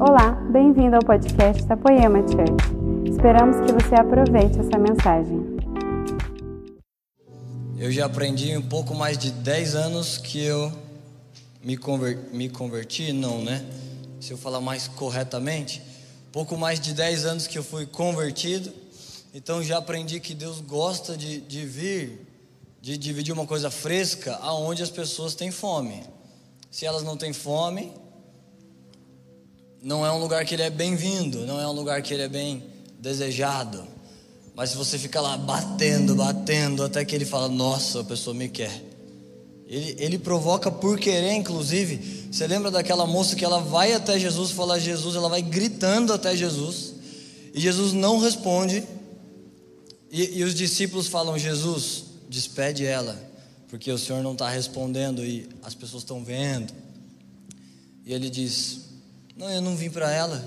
Olá, bem-vindo ao podcast da Poema Church. Esperamos que você aproveite essa mensagem. Eu já aprendi um pouco mais de 10 anos que eu me, conver me converti, não, né? Se eu falar mais corretamente, pouco mais de 10 anos que eu fui convertido, então já aprendi que Deus gosta de, de vir, de dividir uma coisa fresca aonde as pessoas têm fome. Se elas não têm fome, não é um lugar que ele é bem-vindo, não é um lugar que ele é bem desejado. Mas se você fica lá batendo, batendo, até que ele fala, nossa, a pessoa me quer. Ele, ele provoca por querer, inclusive. Você lembra daquela moça que ela vai até Jesus falar Jesus, ela vai gritando até Jesus, e Jesus não responde. E, e os discípulos falam: Jesus, despede ela, porque o Senhor não está respondendo e as pessoas estão vendo. E ele diz: Não, eu não vim para ela.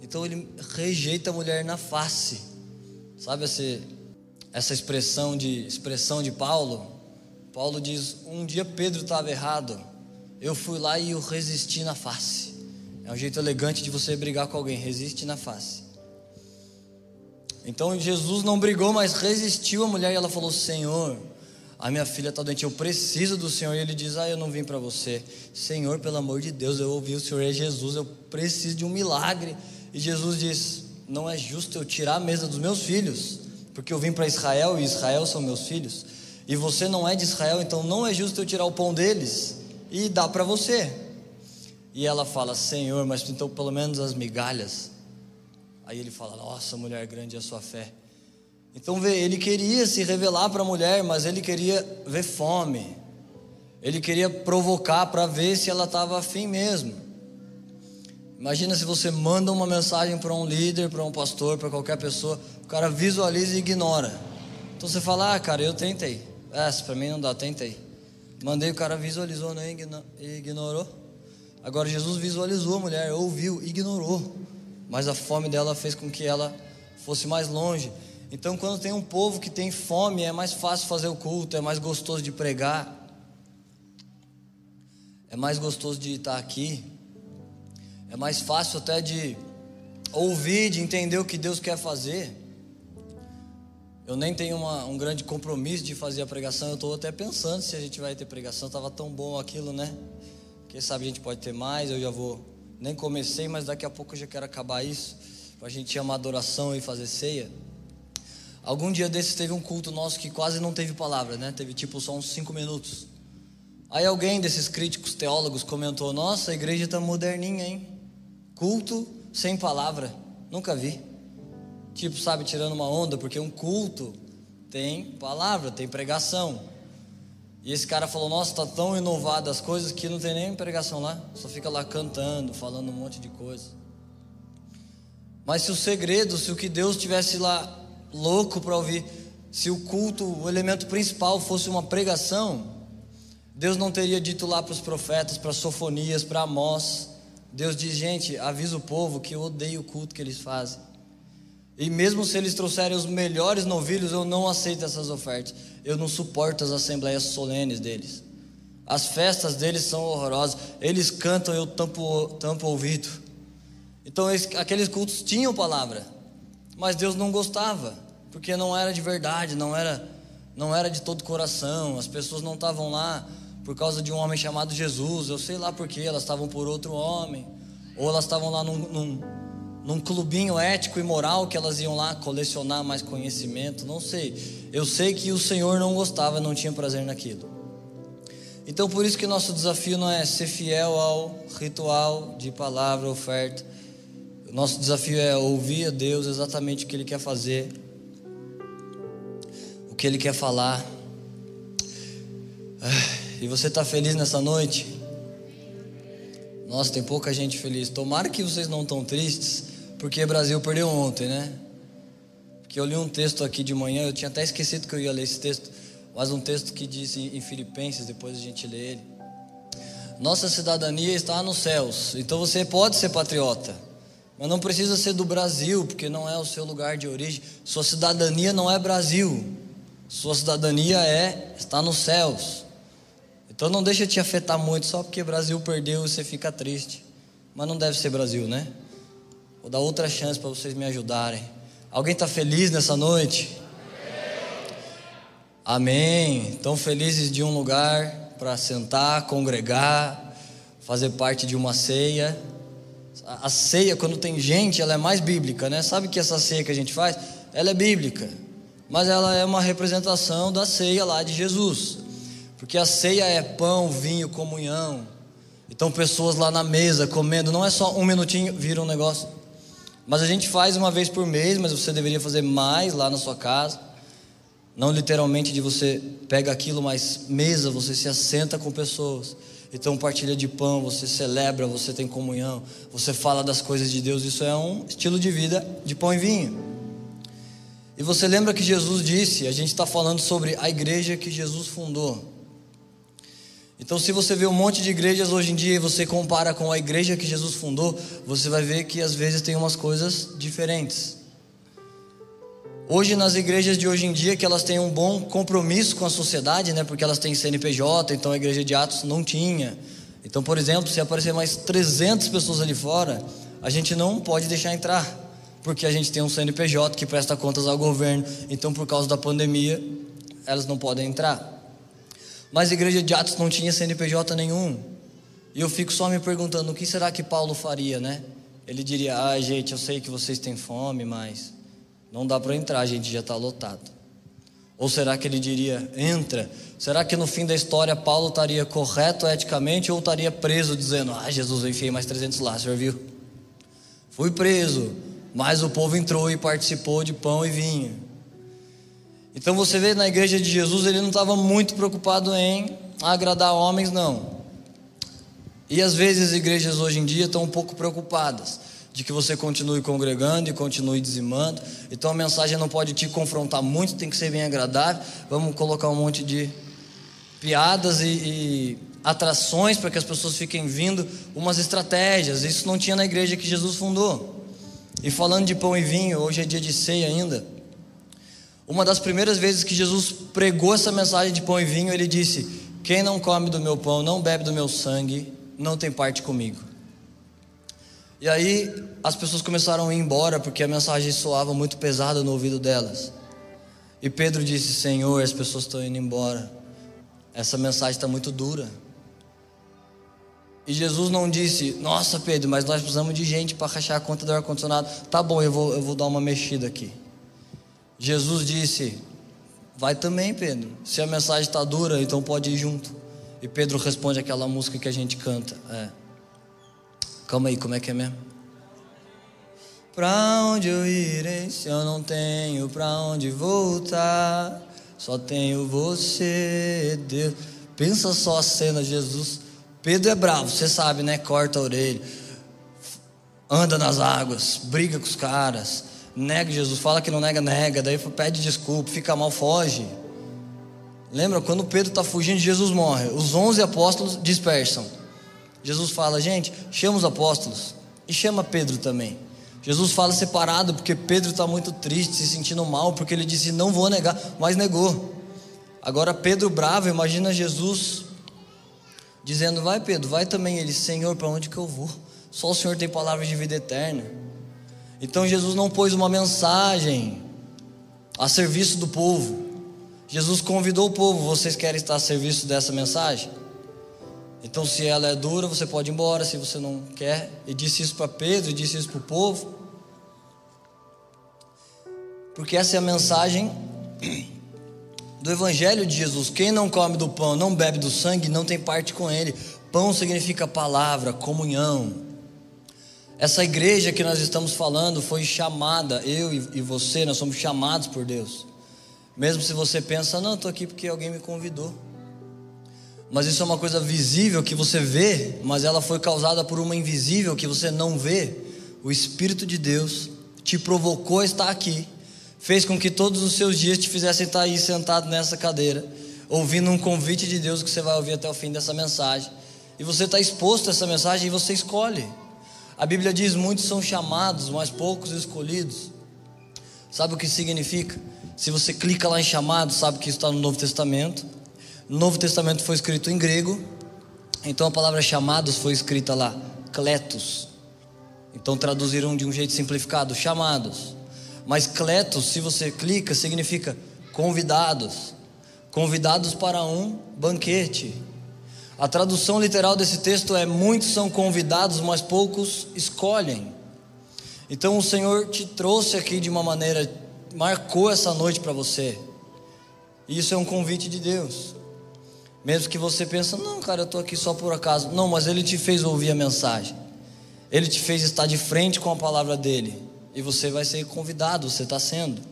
Então ele rejeita a mulher na face. Sabe essa, essa expressão de expressão de Paulo? Paulo diz: Um dia Pedro estava errado. Eu fui lá e o resisti na face. É um jeito elegante de você brigar com alguém, resiste na face. Então Jesus não brigou, mas resistiu a mulher e ela falou: Senhor, a minha filha está doente, eu preciso do Senhor. E ele diz: Ah, eu não vim para você. Senhor, pelo amor de Deus, eu ouvi o Senhor é Jesus, eu preciso de um milagre. E Jesus diz: Não é justo eu tirar a mesa dos meus filhos, porque eu vim para Israel e Israel são meus filhos. E você não é de Israel, então não é justo eu tirar o pão deles e dar para você. E ela fala: Senhor, mas então pelo menos as migalhas. Aí ele fala: Nossa, mulher grande é a sua fé. Então vê, ele queria se revelar para a mulher, mas ele queria ver fome. Ele queria provocar para ver se ela estava afim mesmo. Imagina se você manda uma mensagem para um líder, para um pastor, para qualquer pessoa, o cara visualiza e ignora. Então você fala: Ah, cara, eu tentei. Essa para mim não dá, tentei. Mandei, o cara visualizou, não ignorou. Agora Jesus visualizou a mulher, ouviu, ignorou. Mas a fome dela fez com que ela fosse mais longe. Então, quando tem um povo que tem fome, é mais fácil fazer o culto, é mais gostoso de pregar, é mais gostoso de estar aqui, é mais fácil até de ouvir, de entender o que Deus quer fazer. Eu nem tenho uma, um grande compromisso de fazer a pregação. Eu estou até pensando se a gente vai ter pregação. Estava tão bom aquilo, né? Quem sabe a gente pode ter mais. Eu já vou. Nem comecei, mas daqui a pouco eu já quero acabar isso. Para a gente chamar adoração e fazer ceia. Algum dia desses teve um culto nosso que quase não teve palavra, né? Teve tipo só uns cinco minutos. Aí alguém desses críticos teólogos comentou: Nossa, a igreja está moderninha, hein? Culto sem palavra. Nunca vi. Tipo, sabe, tirando uma onda, porque um culto tem palavra, tem pregação. E esse cara falou: Nossa, tá tão inovado as coisas que não tem nem pregação lá, só fica lá cantando, falando um monte de coisa. Mas se o segredo, se o que Deus tivesse lá louco para ouvir, se o culto, o elemento principal fosse uma pregação, Deus não teria dito lá para os profetas, para Sofonias, para Amós. Deus diz: Gente, avisa o povo que eu odeio o culto que eles fazem. E mesmo se eles trouxerem os melhores novilhos, eu não aceito essas ofertas. Eu não suporto as assembleias solenes deles. As festas deles são horrorosas. Eles cantam, eu tampo, tampo o ouvido. Então eles, aqueles cultos tinham palavra, mas Deus não gostava, porque não era de verdade, não era, não era de todo coração. As pessoas não estavam lá por causa de um homem chamado Jesus. Eu sei lá porquê, elas estavam por outro homem, ou elas estavam lá num, num num clubinho ético e moral que elas iam lá colecionar mais conhecimento, não sei. Eu sei que o Senhor não gostava, não tinha prazer naquilo. Então por isso que nosso desafio não é ser fiel ao ritual de palavra, oferta. Nosso desafio é ouvir a Deus exatamente o que Ele quer fazer, o que Ele quer falar. E você está feliz nessa noite? Nossa, tem pouca gente feliz. Tomara que vocês não estão tristes, porque o Brasil perdeu ontem, né? Porque eu li um texto aqui de manhã, eu tinha até esquecido que eu ia ler esse texto, mas um texto que diz em Filipenses, depois a gente lê ele. Nossa cidadania está nos céus, então você pode ser patriota, mas não precisa ser do Brasil, porque não é o seu lugar de origem. Sua cidadania não é Brasil, sua cidadania é está nos céus. Então não deixa te afetar muito só porque Brasil perdeu e você fica triste. mas não deve ser Brasil, né? Vou dar outra chance para vocês me ajudarem. Alguém está feliz nessa noite? Amém. Estão felizes de um lugar para sentar, congregar, fazer parte de uma ceia. A ceia, quando tem gente, ela é mais bíblica, né? Sabe que essa ceia que a gente faz, ela é bíblica, mas ela é uma representação da ceia lá de Jesus, porque a ceia é pão, vinho, comunhão. Então, pessoas lá na mesa comendo, não é só um minutinho, vira um negócio. Mas a gente faz uma vez por mês, mas você deveria fazer mais lá na sua casa. Não literalmente de você pega aquilo, mas mesa, você se assenta com pessoas. Então partilha de pão, você celebra, você tem comunhão, você fala das coisas de Deus. Isso é um estilo de vida de pão e vinho. E você lembra que Jesus disse, a gente está falando sobre a igreja que Jesus fundou. Então, se você vê um monte de igrejas hoje em dia e você compara com a igreja que Jesus fundou, você vai ver que às vezes tem umas coisas diferentes. Hoje nas igrejas de hoje em dia que elas têm um bom compromisso com a sociedade, né? Porque elas têm CNPJ, então a igreja de Atos não tinha. Então, por exemplo, se aparecer mais 300 pessoas ali fora, a gente não pode deixar entrar, porque a gente tem um CNPJ que presta contas ao governo. Então, por causa da pandemia, elas não podem entrar. Mas a igreja de Atos não tinha CNPJ nenhum. E eu fico só me perguntando: o que será que Paulo faria, né? Ele diria: ah, gente, eu sei que vocês têm fome, mas não dá para entrar, a gente já está lotado. Ou será que ele diria: entra? Será que no fim da história Paulo estaria correto eticamente ou estaria preso, dizendo: ah, Jesus, eu enfiei mais 300 lá, senhor viu? Fui preso, mas o povo entrou e participou de pão e vinho. Então você vê na igreja de Jesus, ele não estava muito preocupado em agradar homens, não. E às vezes as igrejas hoje em dia estão um pouco preocupadas de que você continue congregando e continue dizimando. Então a mensagem não pode te confrontar muito, tem que ser bem agradável. Vamos colocar um monte de piadas e, e atrações para que as pessoas fiquem vindo, umas estratégias. Isso não tinha na igreja que Jesus fundou. E falando de pão e vinho, hoje é dia de ceia ainda. Uma das primeiras vezes que Jesus pregou essa mensagem de pão e vinho, ele disse: Quem não come do meu pão, não bebe do meu sangue, não tem parte comigo. E aí as pessoas começaram a ir embora porque a mensagem soava muito pesada no ouvido delas. E Pedro disse: Senhor, as pessoas estão indo embora. Essa mensagem está muito dura. E Jesus não disse: Nossa, Pedro, mas nós precisamos de gente para rachar a conta do ar-condicionado. Tá bom, eu vou, eu vou dar uma mexida aqui. Jesus disse: Vai também, Pedro. Se a mensagem está dura, então pode ir junto. E Pedro responde aquela música que a gente canta. É. Calma aí, como é que é mesmo? Pra onde eu irei se eu não tenho pra onde voltar? Só tenho você, Deus. Pensa só a cena, Jesus. Pedro é bravo, você sabe, né? Corta a orelha, anda nas águas, briga com os caras nega Jesus, fala que não nega, nega, daí pede desculpa, fica mal, foge. Lembra quando Pedro está fugindo, Jesus morre. Os onze apóstolos dispersam. Jesus fala, gente, chama os apóstolos e chama Pedro também. Jesus fala separado porque Pedro está muito triste, se sentindo mal, porque ele disse não vou negar, mas negou. Agora Pedro bravo, imagina Jesus dizendo vai Pedro, vai também. Ele, Senhor, para onde que eu vou? Só o Senhor tem palavras de vida eterna. Então Jesus não pôs uma mensagem a serviço do povo. Jesus convidou o povo: vocês querem estar a serviço dessa mensagem? Então, se ela é dura, você pode ir embora. Se você não quer, e disse isso para Pedro, e disse isso para o povo, porque essa é a mensagem do Evangelho de Jesus. Quem não come do pão, não bebe do sangue, não tem parte com ele. Pão significa palavra, comunhão. Essa igreja que nós estamos falando foi chamada, eu e você, nós somos chamados por Deus. Mesmo se você pensa, não, estou aqui porque alguém me convidou. Mas isso é uma coisa visível que você vê, mas ela foi causada por uma invisível que você não vê. O Espírito de Deus te provocou a estar aqui, fez com que todos os seus dias te fizessem estar aí sentado nessa cadeira, ouvindo um convite de Deus que você vai ouvir até o fim dessa mensagem. E você está exposto a essa mensagem e você escolhe. A Bíblia diz: muitos são chamados, mas poucos escolhidos. Sabe o que significa? Se você clica lá em chamado, sabe que isso está no Novo Testamento. No Novo Testamento foi escrito em grego, então a palavra chamados foi escrita lá, cletos. Então traduziram de um jeito simplificado, chamados. Mas cletos, se você clica, significa convidados. Convidados para um banquete. A tradução literal desse texto é: muitos são convidados, mas poucos escolhem. Então o Senhor te trouxe aqui de uma maneira, marcou essa noite para você. E isso é um convite de Deus. Mesmo que você pense, não, cara, eu estou aqui só por acaso. Não, mas Ele te fez ouvir a mensagem. Ele te fez estar de frente com a palavra dele. E você vai ser convidado, você está sendo.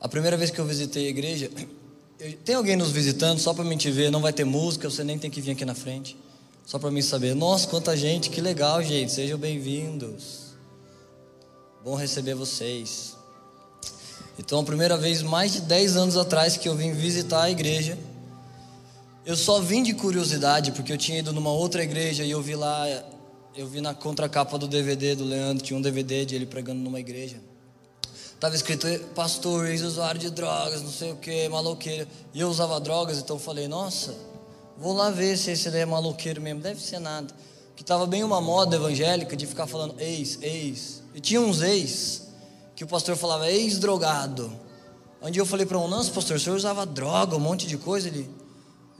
A primeira vez que eu visitei a igreja, tem alguém nos visitando só para mim te ver? Não vai ter música, você nem tem que vir aqui na frente. Só para mim saber. Nossa, quanta gente, que legal, gente. Sejam bem-vindos. Bom receber vocês. Então, a primeira vez, mais de 10 anos atrás, que eu vim visitar a igreja, eu só vim de curiosidade, porque eu tinha ido numa outra igreja e eu vi lá, eu vi na contracapa do DVD do Leandro, tinha um DVD de ele pregando numa igreja. Tava escrito pastor, ex-usuário de drogas, não sei o que, maloqueiro. E eu usava drogas, então eu falei, nossa, vou lá ver se esse daí é maloqueiro mesmo. Deve ser nada. Que tava bem uma moda evangélica de ficar falando ex, ex. E tinha uns ex que o pastor falava ex-drogado. Onde eu falei para um, nossa, pastor, o senhor usava droga, um monte de coisa. Ele,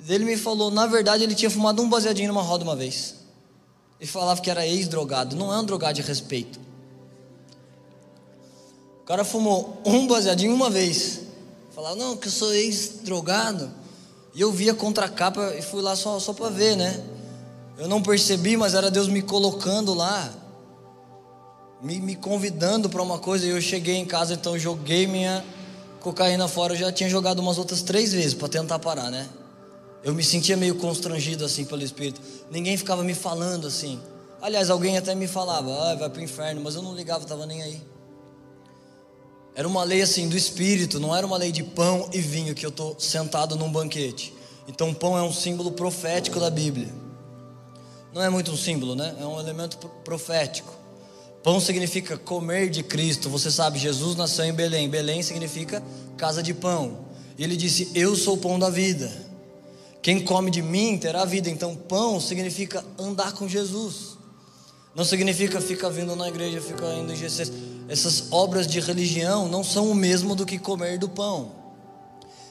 ele me falou, na verdade, ele tinha fumado um baseadinho numa roda uma vez. E falava que era ex-drogado. Não é um drogado de respeito cara fumou um baseadinho uma vez. Falava, não, que eu sou ex-drogado. E eu vi a contracapa e fui lá só, só para ver, né? Eu não percebi, mas era Deus me colocando lá, me, me convidando para uma coisa. E eu cheguei em casa, então joguei minha cocaína fora. Eu já tinha jogado umas outras três vezes para tentar parar, né? Eu me sentia meio constrangido assim pelo Espírito. Ninguém ficava me falando assim. Aliás, alguém até me falava, ah, vai para o inferno, mas eu não ligava, estava nem aí. Era uma lei assim do espírito, não era uma lei de pão e vinho que eu estou sentado num banquete. Então, pão é um símbolo profético da Bíblia. Não é muito um símbolo, né? É um elemento profético. Pão significa comer de Cristo. Você sabe, Jesus nasceu em Belém. Belém significa casa de pão. E ele disse: Eu sou o pão da vida. Quem come de mim terá vida. Então, pão significa andar com Jesus. Não significa ficar vindo na igreja, ficar indo em GCs. Essas obras de religião não são o mesmo do que comer do pão.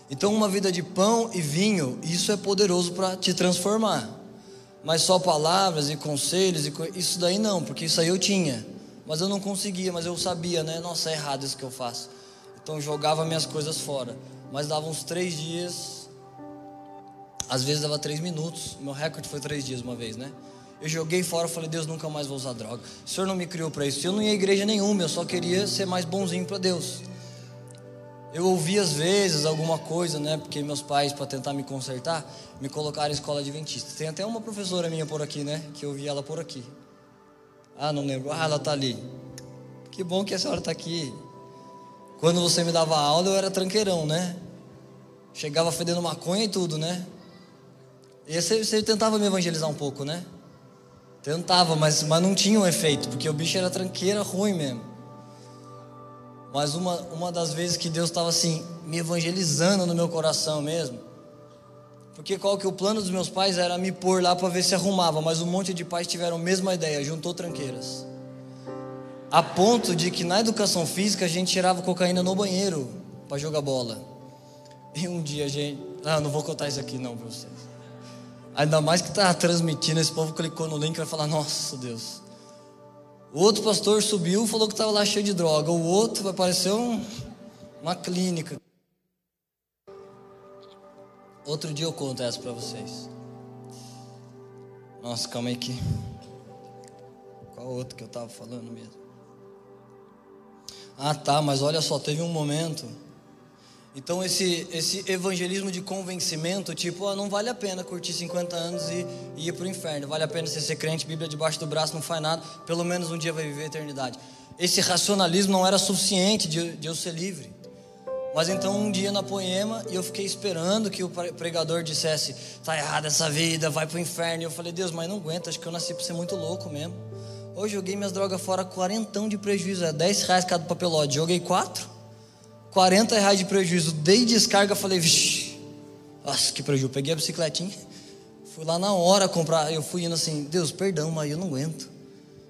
Então, uma vida de pão e vinho, isso é poderoso para te transformar. Mas só palavras e conselhos, e isso daí não, porque isso aí eu tinha. Mas eu não conseguia, mas eu sabia, né? Nossa, é errado isso que eu faço. Então, jogava minhas coisas fora. Mas dava uns três dias, às vezes dava três minutos. Meu recorde foi três dias uma vez, né? Eu joguei fora, falei, Deus, nunca mais vou usar droga. O Senhor não me criou para isso. Eu não ia à igreja nenhuma, eu só queria ser mais bonzinho para Deus. Eu ouvi às vezes alguma coisa, né? Porque meus pais, para tentar me consertar, me colocaram em escola adventista. Tem até uma professora minha por aqui, né? Que eu vi ela por aqui. Ah, não lembro. Ah, ela tá ali. Que bom que a senhora está aqui. Quando você me dava aula, eu era tranqueirão, né? Chegava fedendo maconha e tudo, né? E você, você tentava me evangelizar um pouco, né? Tentava, mas, mas não tinha um efeito, porque o bicho era tranqueira ruim mesmo. Mas uma, uma das vezes que Deus estava assim, me evangelizando no meu coração mesmo. Porque qual que o plano dos meus pais era me pôr lá para ver se arrumava, mas um monte de pais tiveram a mesma ideia, juntou tranqueiras. A ponto de que na educação física a gente tirava cocaína no banheiro para jogar bola. E um dia a gente. Ah, não vou contar isso aqui não para vocês. Ainda mais que está transmitindo, esse povo clicou no link e vai falar: Nossa Deus. O outro pastor subiu falou que estava lá cheio de droga. O outro vai parecer um, uma clínica. Outro dia eu conto essa para vocês. Nossa, calma aí que. Qual outro que eu estava falando mesmo? Ah, tá, mas olha só, teve um momento então esse, esse evangelismo de convencimento, tipo, não vale a pena curtir 50 anos e, e ir para o inferno, vale a pena você ser crente, Bíblia debaixo do braço, não faz nada, pelo menos um dia vai viver a eternidade. Esse racionalismo não era suficiente de, de eu ser livre. Mas então um dia na poema, e eu fiquei esperando que o pregador dissesse: tá errada essa vida, vai para o inferno. E eu falei: Deus, mas não aguento, acho que eu nasci para ser muito louco mesmo. Hoje joguei minhas drogas fora, quarentão de prejuízo, é 10 reais cada papelote. Joguei quatro 40 reais de prejuízo. Dei descarga, falei, vixi, nossa, que prejuízo. Peguei a bicicletinha, Fui lá na hora comprar. Eu fui indo assim, Deus, perdão, mas eu não aguento.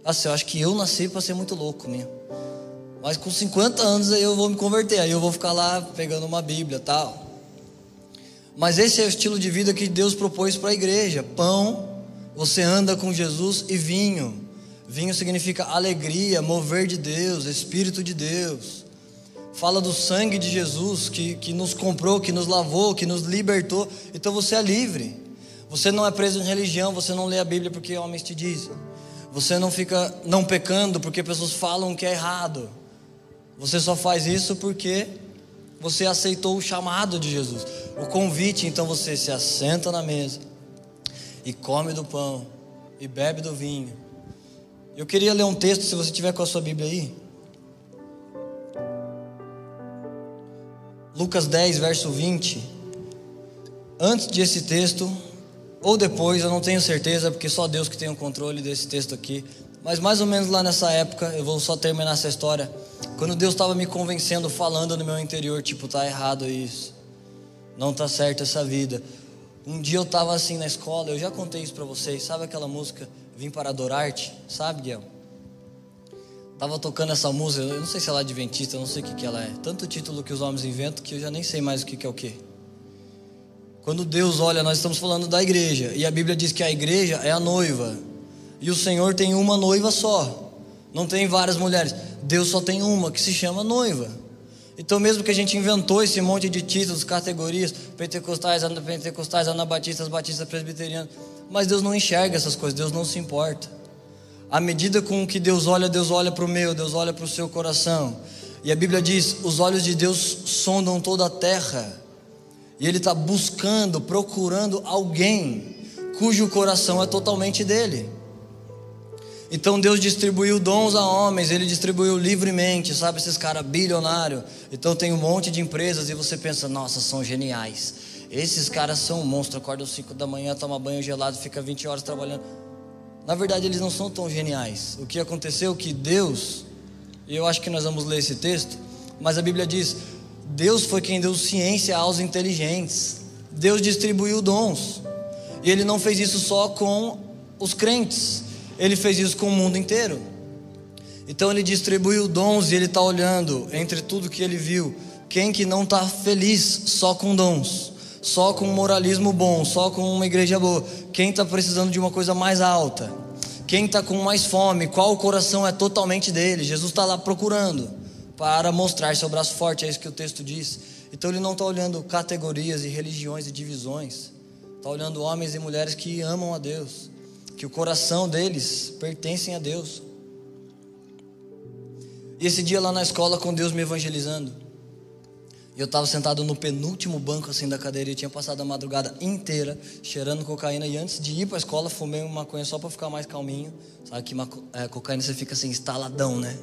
Assim, eu acho que eu nasci para ser muito louco mesmo. Mas com 50 anos eu vou me converter, aí eu vou ficar lá pegando uma Bíblia tal. Mas esse é o estilo de vida que Deus propôs para a igreja: pão, você anda com Jesus e vinho. Vinho significa alegria, mover de Deus, Espírito de Deus. Fala do sangue de Jesus que, que nos comprou, que nos lavou, que nos libertou. Então você é livre. Você não é preso em religião, você não lê a Bíblia porque homens te dizem. Você não fica não pecando porque pessoas falam que é errado. Você só faz isso porque você aceitou o chamado de Jesus, o convite. Então você se assenta na mesa e come do pão e bebe do vinho. Eu queria ler um texto, se você tiver com a sua Bíblia aí. Lucas 10, verso 20. Antes desse texto, ou depois, eu não tenho certeza, porque só Deus que tem o controle desse texto aqui. Mas mais ou menos lá nessa época, eu vou só terminar essa história. Quando Deus estava me convencendo, falando no meu interior, tipo, tá errado isso. Não tá certo essa vida. Um dia eu estava assim na escola, eu já contei isso para vocês. Sabe aquela música Vim para adorar-te? Sabe, Guilherme? Tava tocando essa música, eu não sei se ela é adventista, eu não sei o que, que ela é. Tanto título que os homens inventam que eu já nem sei mais o que, que é o que. Quando Deus olha, nós estamos falando da igreja, e a Bíblia diz que a igreja é a noiva, e o Senhor tem uma noiva só, não tem várias mulheres, Deus só tem uma que se chama noiva. Então, mesmo que a gente inventou esse monte de títulos, categorias, pentecostais, pentecostais, anabatistas, batistas, presbiterianos, mas Deus não enxerga essas coisas, Deus não se importa. À medida com que Deus olha, Deus olha para o meu, Deus olha para o seu coração. E a Bíblia diz: os olhos de Deus sondam toda a terra e ele está buscando, procurando alguém cujo coração é totalmente dele. Então Deus distribuiu dons a homens, ele distribuiu livremente, sabe, esses caras bilionários. Então tem um monte de empresas e você pensa, nossa, são geniais. Esses caras são monstros, acordam às 5 da manhã, toma banho gelado, fica 20 horas trabalhando. Na verdade, eles não são tão geniais. O que aconteceu é que Deus, e eu acho que nós vamos ler esse texto, mas a Bíblia diz: Deus foi quem deu ciência aos inteligentes. Deus distribuiu dons. E ele não fez isso só com os crentes, ele fez isso com o mundo inteiro. Então ele distribuiu dons e ele está olhando entre tudo que ele viu. Quem que não está feliz só com dons, só com moralismo bom, só com uma igreja boa? Quem está precisando de uma coisa mais alta? Quem está com mais fome? Qual o coração é totalmente dele? Jesus está lá procurando para mostrar seu braço forte, é isso que o texto diz. Então ele não está olhando categorias e religiões e divisões, está olhando homens e mulheres que amam a Deus, que o coração deles pertencem a Deus. E esse dia lá na escola com Deus me evangelizando, eu estava sentado no penúltimo banco assim da cadeira e tinha passado a madrugada inteira cheirando cocaína e antes de ir para a escola fumei uma maconha só para ficar mais calminho. Sabe que é, cocaína você fica assim instaladão, né?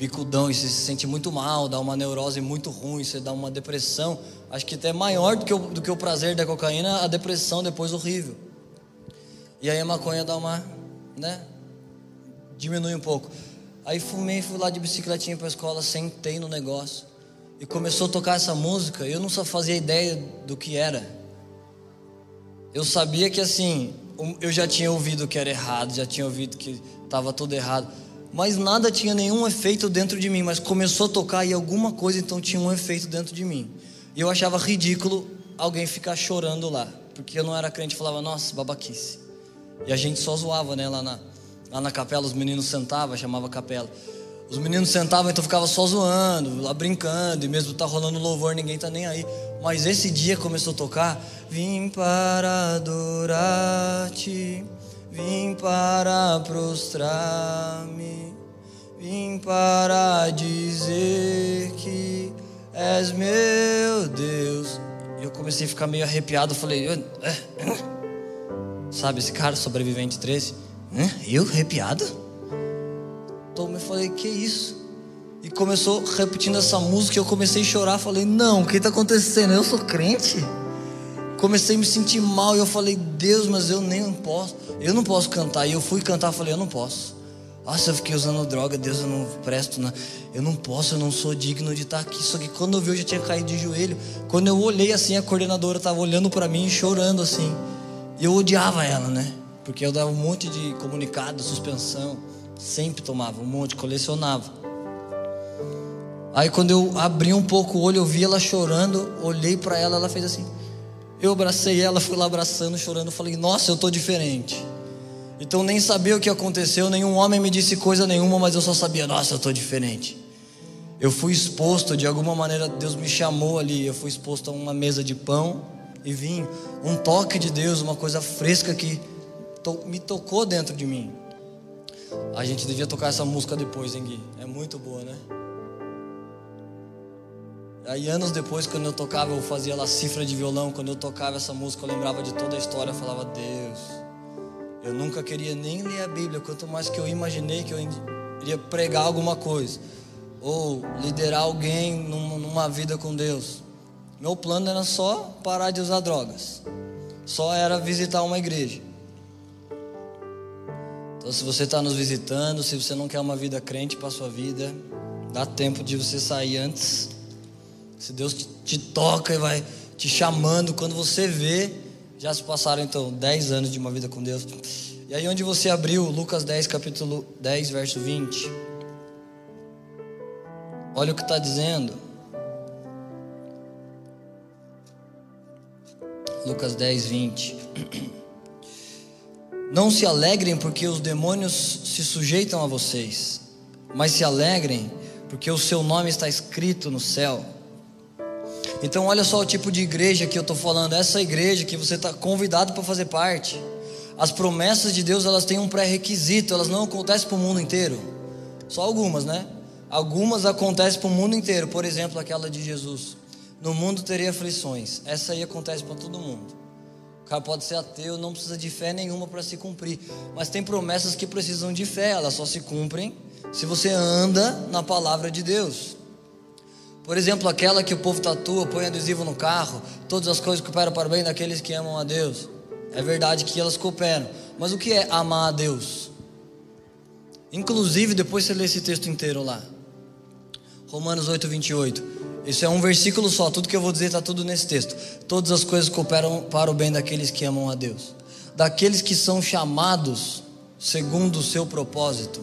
bicudão e você se sente muito mal, dá uma neurose muito ruim, você dá uma depressão. Acho que até maior do que, o, do que o prazer da cocaína, a depressão depois horrível. E aí a maconha dá uma, né? Diminui um pouco. Aí fumei, fui lá de bicicletinha para a escola, sentei no negócio. E começou a tocar essa música, eu não só fazia ideia do que era. Eu sabia que assim, eu já tinha ouvido que era errado, já tinha ouvido que estava tudo errado mas nada tinha nenhum efeito dentro de mim, mas começou a tocar e alguma coisa então tinha um efeito dentro de mim. E eu achava ridículo alguém ficar chorando lá, porque eu não era crente, falava, nossa, babaquice. E a gente só zoava, né, lá na, lá na capela, os meninos sentavam, chamava capela. Os meninos sentavam, então ficava só zoando, lá brincando, e mesmo tá rolando louvor, ninguém tá nem aí. Mas esse dia começou a tocar, vim para adorar-te. Vim para prostrar-me, vim para dizer que és meu Deus. E eu comecei a ficar meio arrepiado. Falei, sabe esse cara, sobrevivente 13? Eu arrepiado? Então eu falei, que isso? E começou repetindo essa música. Eu comecei a chorar. Falei, não, o que está acontecendo? Eu sou crente comecei a me sentir mal e eu falei, Deus, mas eu nem posso, eu não posso cantar. E eu fui cantar, falei, eu não posso. Nossa, eu fiquei usando droga, Deus, eu não presto, não. eu não posso, eu não sou digno de estar aqui. Só que quando eu vi, eu já tinha caído de joelho. Quando eu olhei assim, a coordenadora estava olhando para mim chorando assim. E eu odiava ela, né? Porque eu dava um monte de comunicado, suspensão, sempre tomava um monte, colecionava. Aí quando eu abri um pouco o olho, eu vi ela chorando, olhei para ela, ela fez assim. Eu abracei ela, fui lá abraçando, chorando, falei: "Nossa, eu tô diferente". Então nem sabia o que aconteceu, nenhum homem me disse coisa nenhuma, mas eu só sabia: "Nossa, eu tô diferente". Eu fui exposto, de alguma maneira Deus me chamou ali, eu fui exposto a uma mesa de pão e vinho, um toque de Deus, uma coisa fresca que me tocou dentro de mim. A gente devia tocar essa música depois, hein, Gui? É muito boa, né? Aí anos depois, quando eu tocava, eu fazia lá cifra de violão. Quando eu tocava essa música, eu lembrava de toda a história. Eu falava, Deus, eu nunca queria nem ler a Bíblia. Quanto mais que eu imaginei que eu iria pregar alguma coisa ou liderar alguém numa vida com Deus. Meu plano era só parar de usar drogas. Só era visitar uma igreja. Então, se você está nos visitando, se você não quer uma vida crente para sua vida, dá tempo de você sair antes se Deus te, te toca e vai te chamando, quando você vê, já se passaram então 10 anos de uma vida com Deus. E aí onde você abriu Lucas 10, capítulo 10, verso 20. Olha o que está dizendo. Lucas 10, 20. Não se alegrem porque os demônios se sujeitam a vocês, mas se alegrem porque o seu nome está escrito no céu. Então, olha só o tipo de igreja que eu estou falando. Essa igreja que você está convidado para fazer parte. As promessas de Deus elas têm um pré-requisito, elas não acontecem para o mundo inteiro. Só algumas, né? Algumas acontecem para o mundo inteiro. Por exemplo, aquela de Jesus. No mundo teria aflições. Essa aí acontece para todo mundo. Cara pode ser ateu, não precisa de fé nenhuma para se cumprir. Mas tem promessas que precisam de fé, elas só se cumprem se você anda na palavra de Deus. Por exemplo, aquela que o povo tatua, põe adesivo no carro, todas as coisas cooperam para o bem daqueles que amam a Deus. É verdade que elas cooperam. Mas o que é amar a Deus? Inclusive, depois você lê esse texto inteiro lá. Romanos 8, 28. Isso é um versículo só, tudo que eu vou dizer está tudo nesse texto. Todas as coisas cooperam para o bem daqueles que amam a Deus. Daqueles que são chamados segundo o seu propósito.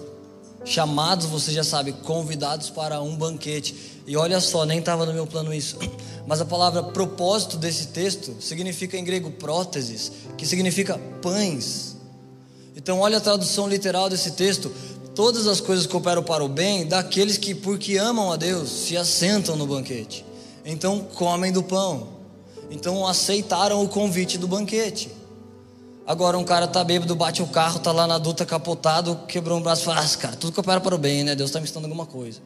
Chamados, você já sabe, convidados para um banquete. E olha só, nem estava no meu plano isso. Mas a palavra propósito desse texto significa em grego próteses, que significa pães. Então, olha a tradução literal desse texto. Todas as coisas cooperam para o bem daqueles que, porque amam a Deus, se assentam no banquete. Então, comem do pão. Então, aceitaram o convite do banquete. Agora, um cara tá bêbado, bate o carro, tá lá na duta capotado, quebrou um braço fala: Ah, cara, tudo coopera para o bem, né? Deus está me ensinando alguma coisa.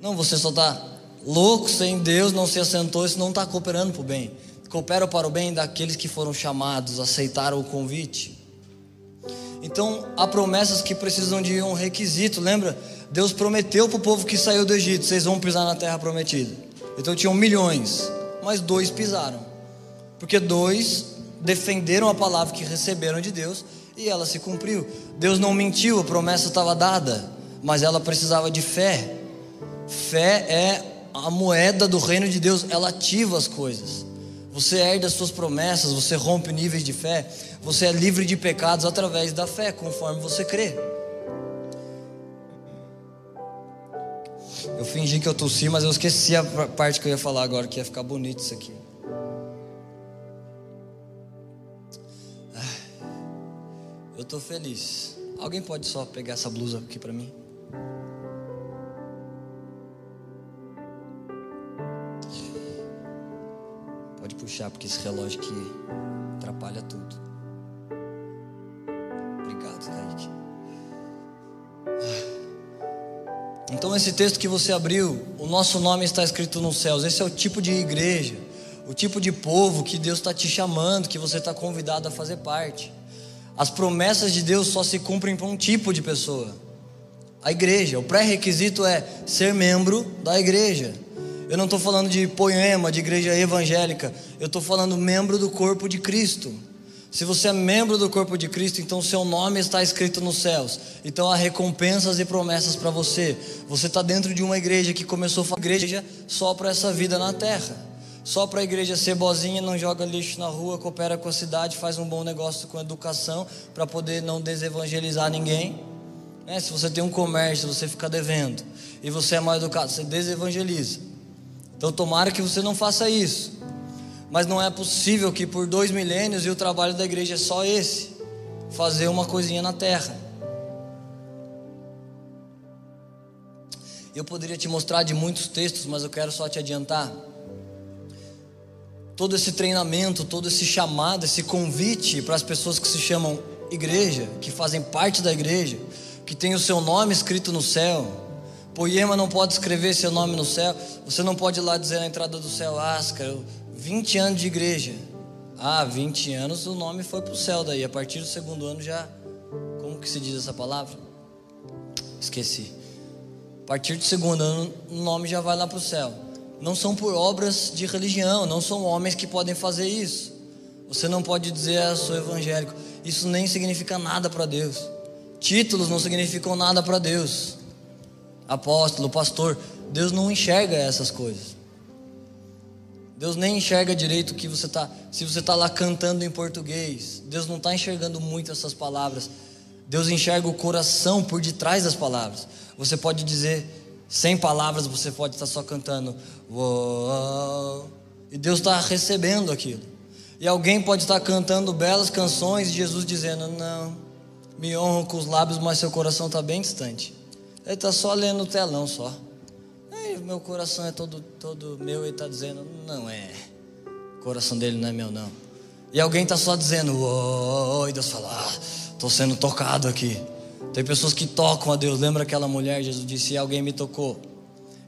Não, você só está louco sem Deus, não se assentou, isso não está cooperando para o bem. Coopera para o bem daqueles que foram chamados, aceitaram o convite. Então, há promessas que precisam de um requisito, lembra? Deus prometeu para o povo que saiu do Egito: vocês vão pisar na terra prometida. Então tinham milhões, mas dois pisaram, porque dois defenderam a palavra que receberam de Deus e ela se cumpriu. Deus não mentiu, a promessa estava dada, mas ela precisava de fé. Fé é a moeda do reino de Deus, ela ativa as coisas. Você herda as suas promessas, você rompe níveis de fé, você é livre de pecados através da fé, conforme você crê. Eu fingi que eu tossi, mas eu esqueci a parte que eu ia falar agora, que ia ficar bonito isso aqui. Eu estou feliz. Alguém pode só pegar essa blusa aqui para mim? Puxar, porque esse relógio aqui atrapalha tudo. Obrigado, Kaique. Então, esse texto que você abriu, o nosso nome está escrito nos céus. Esse é o tipo de igreja, o tipo de povo que Deus está te chamando, que você está convidado a fazer parte. As promessas de Deus só se cumprem para um tipo de pessoa. A igreja. O pré-requisito é ser membro da igreja. Eu não estou falando de poema, de igreja evangélica. Eu estou falando membro do corpo de Cristo. Se você é membro do corpo de Cristo, então seu nome está escrito nos céus. Então há recompensas e promessas para você. Você está dentro de uma igreja que começou a igreja só para essa vida na terra. só para a igreja ser bozinha, não joga lixo na rua, coopera com a cidade, faz um bom negócio com educação para poder não desevangelizar ninguém. Né? Se você tem um comércio, você fica devendo e você é mal educado, você desevangeliza. Então tomara que você não faça isso. Mas não é possível que por dois milênios e o trabalho da igreja é só esse fazer uma coisinha na terra. Eu poderia te mostrar de muitos textos, mas eu quero só te adiantar. Todo esse treinamento, todo esse chamado, esse convite para as pessoas que se chamam igreja, que fazem parte da igreja, que tem o seu nome escrito no céu. Poema não pode escrever seu nome no céu. Você não pode ir lá dizer na entrada do céu, Ascar, 20 anos de igreja. Ah, 20 anos o nome foi para o céu daí. A partir do segundo ano já. Como que se diz essa palavra? Esqueci. A partir do segundo ano o nome já vai lá para o céu. Não são por obras de religião, não são homens que podem fazer isso. Você não pode dizer, ah, sou evangélico. Isso nem significa nada para Deus. Títulos não significam nada para Deus. Apóstolo, pastor, Deus não enxerga essas coisas. Deus nem enxerga direito que você tá, se você está lá cantando em português. Deus não está enxergando muito essas palavras. Deus enxerga o coração por detrás das palavras. Você pode dizer sem palavras, você pode estar só cantando. Uou, e Deus está recebendo aquilo. E alguém pode estar cantando belas canções e Jesus dizendo: Não, me honram com os lábios, mas seu coração está bem distante. Ele está só lendo o telão só. Aí, meu coração é todo, todo meu e está dizendo, não é. O coração dele não é meu, não. E alguém está só dizendo, oi, Deus fala, ah, estou sendo tocado aqui. Tem pessoas que tocam a Deus. Lembra aquela mulher? Jesus disse: Alguém me tocou.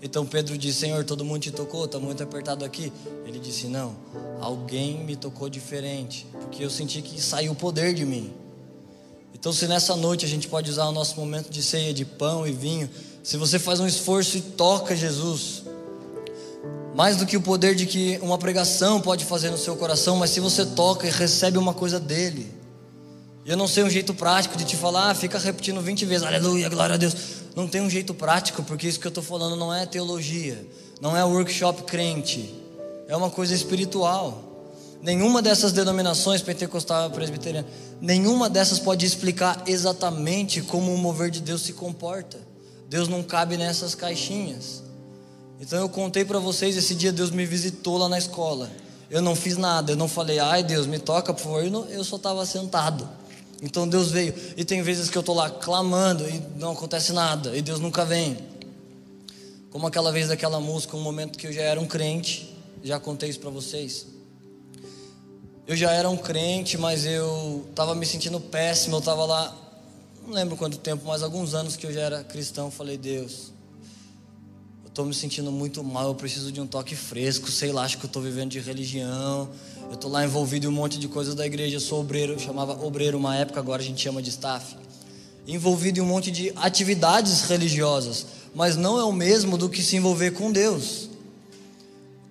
Então Pedro disse: Senhor, todo mundo te tocou, está muito apertado aqui. Ele disse: Não, alguém me tocou diferente, porque eu senti que saiu o poder de mim. Então, se nessa noite a gente pode usar o nosso momento de ceia de pão e vinho, se você faz um esforço e toca Jesus, mais do que o poder de que uma pregação pode fazer no seu coração, mas se você toca e recebe uma coisa dele. Eu não sei um jeito prático de te falar, ah, fica repetindo 20 vezes, aleluia, glória a Deus. Não tem um jeito prático, porque isso que eu estou falando não é teologia, não é workshop crente, é uma coisa espiritual. Nenhuma dessas denominações, pentecostal, presbiteriana, nenhuma dessas pode explicar exatamente como o mover de Deus se comporta. Deus não cabe nessas caixinhas. Então eu contei para vocês esse dia Deus me visitou lá na escola. Eu não fiz nada, eu não falei, ai Deus, me toca, por favor. Eu, não, eu só estava sentado. Então Deus veio. E tem vezes que eu estou lá clamando e não acontece nada, e Deus nunca vem. Como aquela vez daquela música, um momento que eu já era um crente, já contei isso para vocês. Eu já era um crente, mas eu estava me sentindo péssimo. Eu estava lá, não lembro quanto tempo, mas alguns anos que eu já era cristão. Falei, Deus, eu estou me sentindo muito mal. Eu preciso de um toque fresco. Sei lá, acho que eu estou vivendo de religião. Eu estou lá envolvido em um monte de coisas da igreja. Eu sou obreiro, eu chamava obreiro uma época, agora a gente chama de staff. Envolvido em um monte de atividades religiosas, mas não é o mesmo do que se envolver com Deus.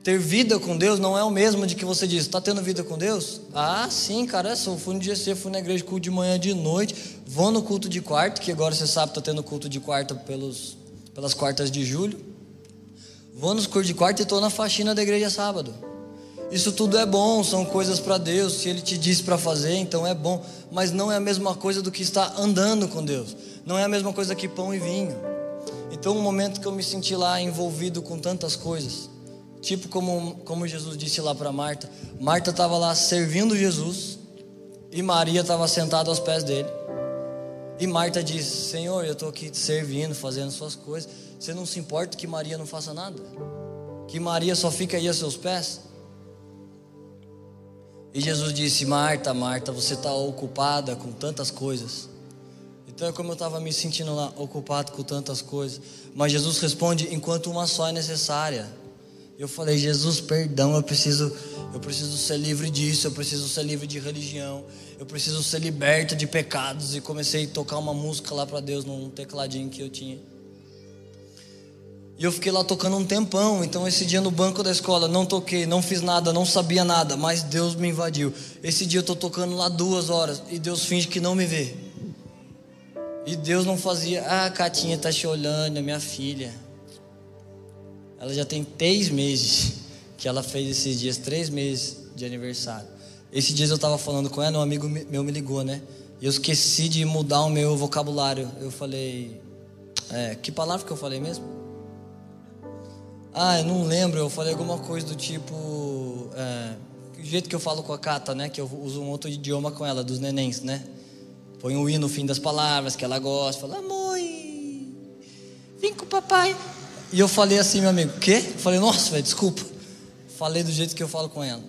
Ter vida com Deus não é o mesmo de que você diz, está tendo vida com Deus? Ah, sim, cara, eu fui no GC, fui na igreja culto de manhã de noite, vou no culto de quarto, que agora você sabe, está tendo culto de quarta pelos, pelas quartas de julho. Vou nos cultos de quarto e estou na faxina da igreja sábado. Isso tudo é bom, são coisas para Deus. Se Ele te disse para fazer, então é bom. Mas não é a mesma coisa do que estar andando com Deus. Não é a mesma coisa que pão e vinho. Então, um momento que eu me senti lá envolvido com tantas coisas, Tipo como, como Jesus disse lá para Marta. Marta estava lá servindo Jesus e Maria estava sentada aos pés dele. E Marta disse: Senhor, eu estou aqui te servindo, fazendo suas coisas. Você não se importa que Maria não faça nada? Que Maria só fica aí a seus pés? E Jesus disse: Marta, Marta, você está ocupada com tantas coisas. Então é como eu estava me sentindo lá, ocupado com tantas coisas. Mas Jesus responde: enquanto uma só é necessária. Eu falei, Jesus, perdão, eu preciso, eu preciso ser livre disso, eu preciso ser livre de religião, eu preciso ser liberto de pecados. E comecei a tocar uma música lá para Deus num tecladinho que eu tinha. E eu fiquei lá tocando um tempão. Então, esse dia no banco da escola, não toquei, não fiz nada, não sabia nada, mas Deus me invadiu. Esse dia eu estou tocando lá duas horas e Deus finge que não me vê. E Deus não fazia, ah, Catinha está te olhando, é minha filha. Ela já tem três meses. que ela fez esses dias três meses de aniversário. Esses dias eu estava falando com ela, um amigo meu me ligou, né? E eu esqueci de mudar o meu vocabulário. Eu falei. É, que palavra que eu falei mesmo? Ah, eu não lembro. Eu falei alguma coisa do tipo. É, o jeito que eu falo com a Cata, né? Que eu uso um outro idioma com ela, dos nenéns, né? Põe um i no fim das palavras que ela gosta. Fala, amor, vem com o papai. E eu falei assim, meu amigo, quê? Eu falei, nossa, velho, desculpa. Falei do jeito que eu falo com ela.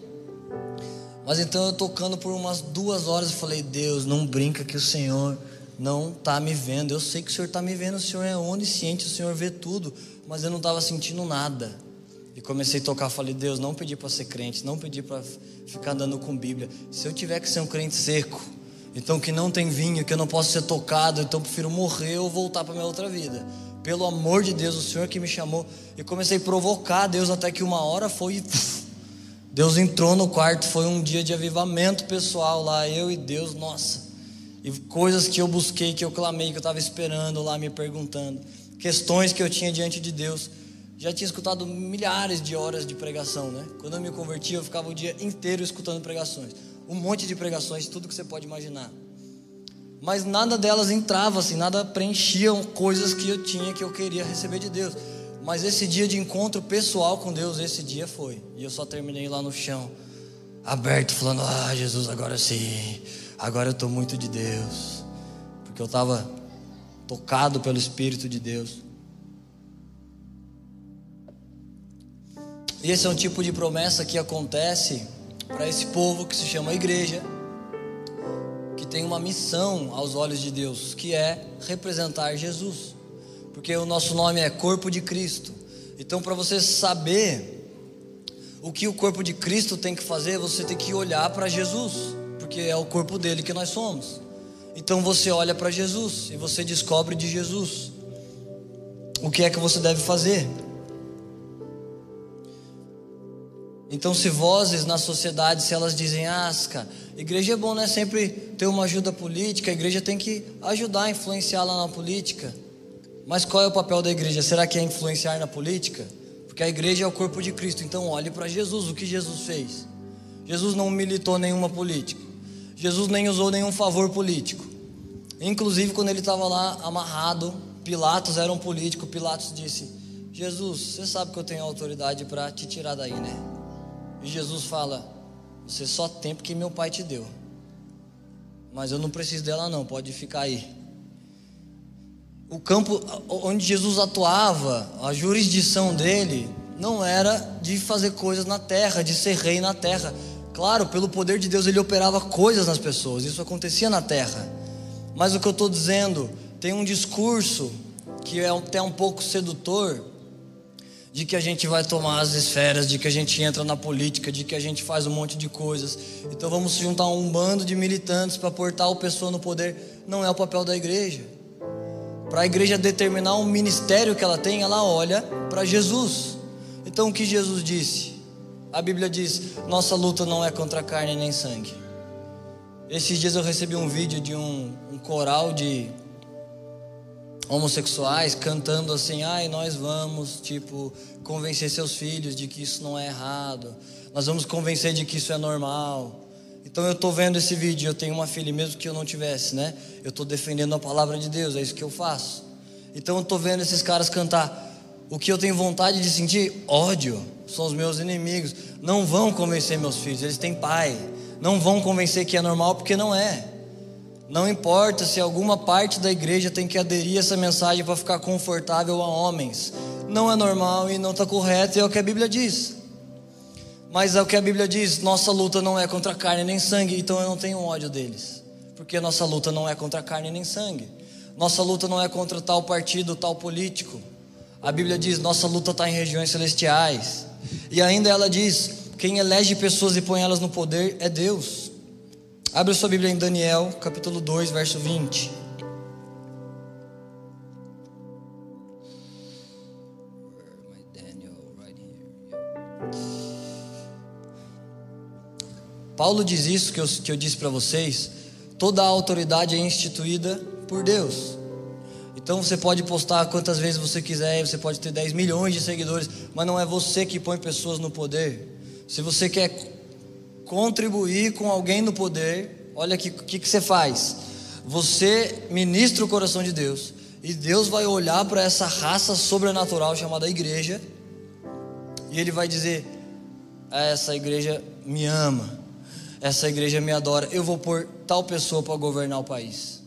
Mas então eu tocando por umas duas horas, eu falei, Deus, não brinca que o Senhor não está me vendo. Eu sei que o Senhor está me vendo, o Senhor é onisciente, o Senhor vê tudo, mas eu não estava sentindo nada. E comecei a tocar, falei, Deus, não pedi para ser crente, não pedi para ficar andando com Bíblia. Se eu tiver que ser um crente seco, então que não tem vinho, que eu não posso ser tocado, então prefiro morrer ou voltar para minha outra vida. Pelo amor de Deus, o Senhor que me chamou. E comecei a provocar Deus até que uma hora foi. Deus entrou no quarto, foi um dia de avivamento pessoal lá, eu e Deus, nossa. E coisas que eu busquei, que eu clamei, que eu estava esperando lá, me perguntando. Questões que eu tinha diante de Deus. Já tinha escutado milhares de horas de pregação, né? Quando eu me converti, eu ficava o dia inteiro escutando pregações. Um monte de pregações, tudo que você pode imaginar. Mas nada delas entrava assim, nada preenchiam coisas que eu tinha, que eu queria receber de Deus. Mas esse dia de encontro pessoal com Deus, esse dia foi. E eu só terminei lá no chão, aberto, falando: Ah, Jesus, agora sim. Agora eu estou muito de Deus. Porque eu estava tocado pelo Espírito de Deus. E esse é um tipo de promessa que acontece para esse povo que se chama igreja, tem uma missão aos olhos de Deus, que é representar Jesus porque o nosso nome é Corpo de Cristo. Então, para você saber o que o corpo de Cristo tem que fazer, você tem que olhar para Jesus, porque é o corpo dele que nós somos. Então você olha para Jesus e você descobre de Jesus o que é que você deve fazer. Então, se vozes na sociedade, se elas dizem, ah, igreja é bom, né? Sempre ter uma ajuda política, a igreja tem que ajudar a influenciar lá na política. Mas qual é o papel da igreja? Será que é influenciar na política? Porque a igreja é o corpo de Cristo. Então olhe para Jesus, o que Jesus fez. Jesus não militou nenhuma política. Jesus nem usou nenhum favor político. Inclusive quando ele estava lá amarrado, Pilatos era um político. Pilatos disse: Jesus, você sabe que eu tenho autoridade para te tirar daí, né? E Jesus fala: Você só tem porque meu pai te deu. Mas eu não preciso dela, não, pode ficar aí o campo onde Jesus atuava, a jurisdição dele, não era de fazer coisas na terra, de ser rei na terra. Claro, pelo poder de Deus ele operava coisas nas pessoas, isso acontecia na terra. Mas o que eu estou dizendo, tem um discurso que é até um pouco sedutor, de que a gente vai tomar as esferas, de que a gente entra na política, de que a gente faz um monte de coisas. Então vamos juntar um bando de militantes para portar o pessoa no poder. Não é o papel da igreja. Para a igreja determinar um ministério que ela tem, ela olha para Jesus. Então o que Jesus disse? A Bíblia diz: nossa luta não é contra carne nem sangue. Esses dias eu recebi um vídeo de um, um coral de homossexuais cantando assim: ai, nós vamos, tipo, convencer seus filhos de que isso não é errado, nós vamos convencer de que isso é normal. Então eu estou vendo esse vídeo, eu tenho uma filha, mesmo que eu não tivesse, né? Eu estou defendendo a palavra de Deus, é isso que eu faço. Então eu estou vendo esses caras cantar. O que eu tenho vontade de sentir? Ódio. São os meus inimigos. Não vão convencer meus filhos, eles têm pai. Não vão convencer que é normal, porque não é. Não importa se alguma parte da igreja tem que aderir a essa mensagem para ficar confortável a homens. Não é normal e não está correto, é o que a Bíblia diz. Mas é o que a Bíblia diz: nossa luta não é contra carne nem sangue, então eu não tenho ódio deles, porque nossa luta não é contra carne nem sangue, nossa luta não é contra tal partido, tal político. A Bíblia diz: nossa luta está em regiões celestiais, e ainda ela diz: quem elege pessoas e põe elas no poder é Deus. Abre sua Bíblia em Daniel, capítulo 2, verso 20. Paulo diz isso que eu, que eu disse para vocês: toda a autoridade é instituída por Deus. Então você pode postar quantas vezes você quiser, você pode ter 10 milhões de seguidores, mas não é você que põe pessoas no poder. Se você quer contribuir com alguém no poder, olha o que, que, que você faz. Você ministra o coração de Deus, e Deus vai olhar para essa raça sobrenatural chamada igreja, e Ele vai dizer: Essa igreja me ama, essa igreja me adora, eu vou pôr tal pessoa para governar o país.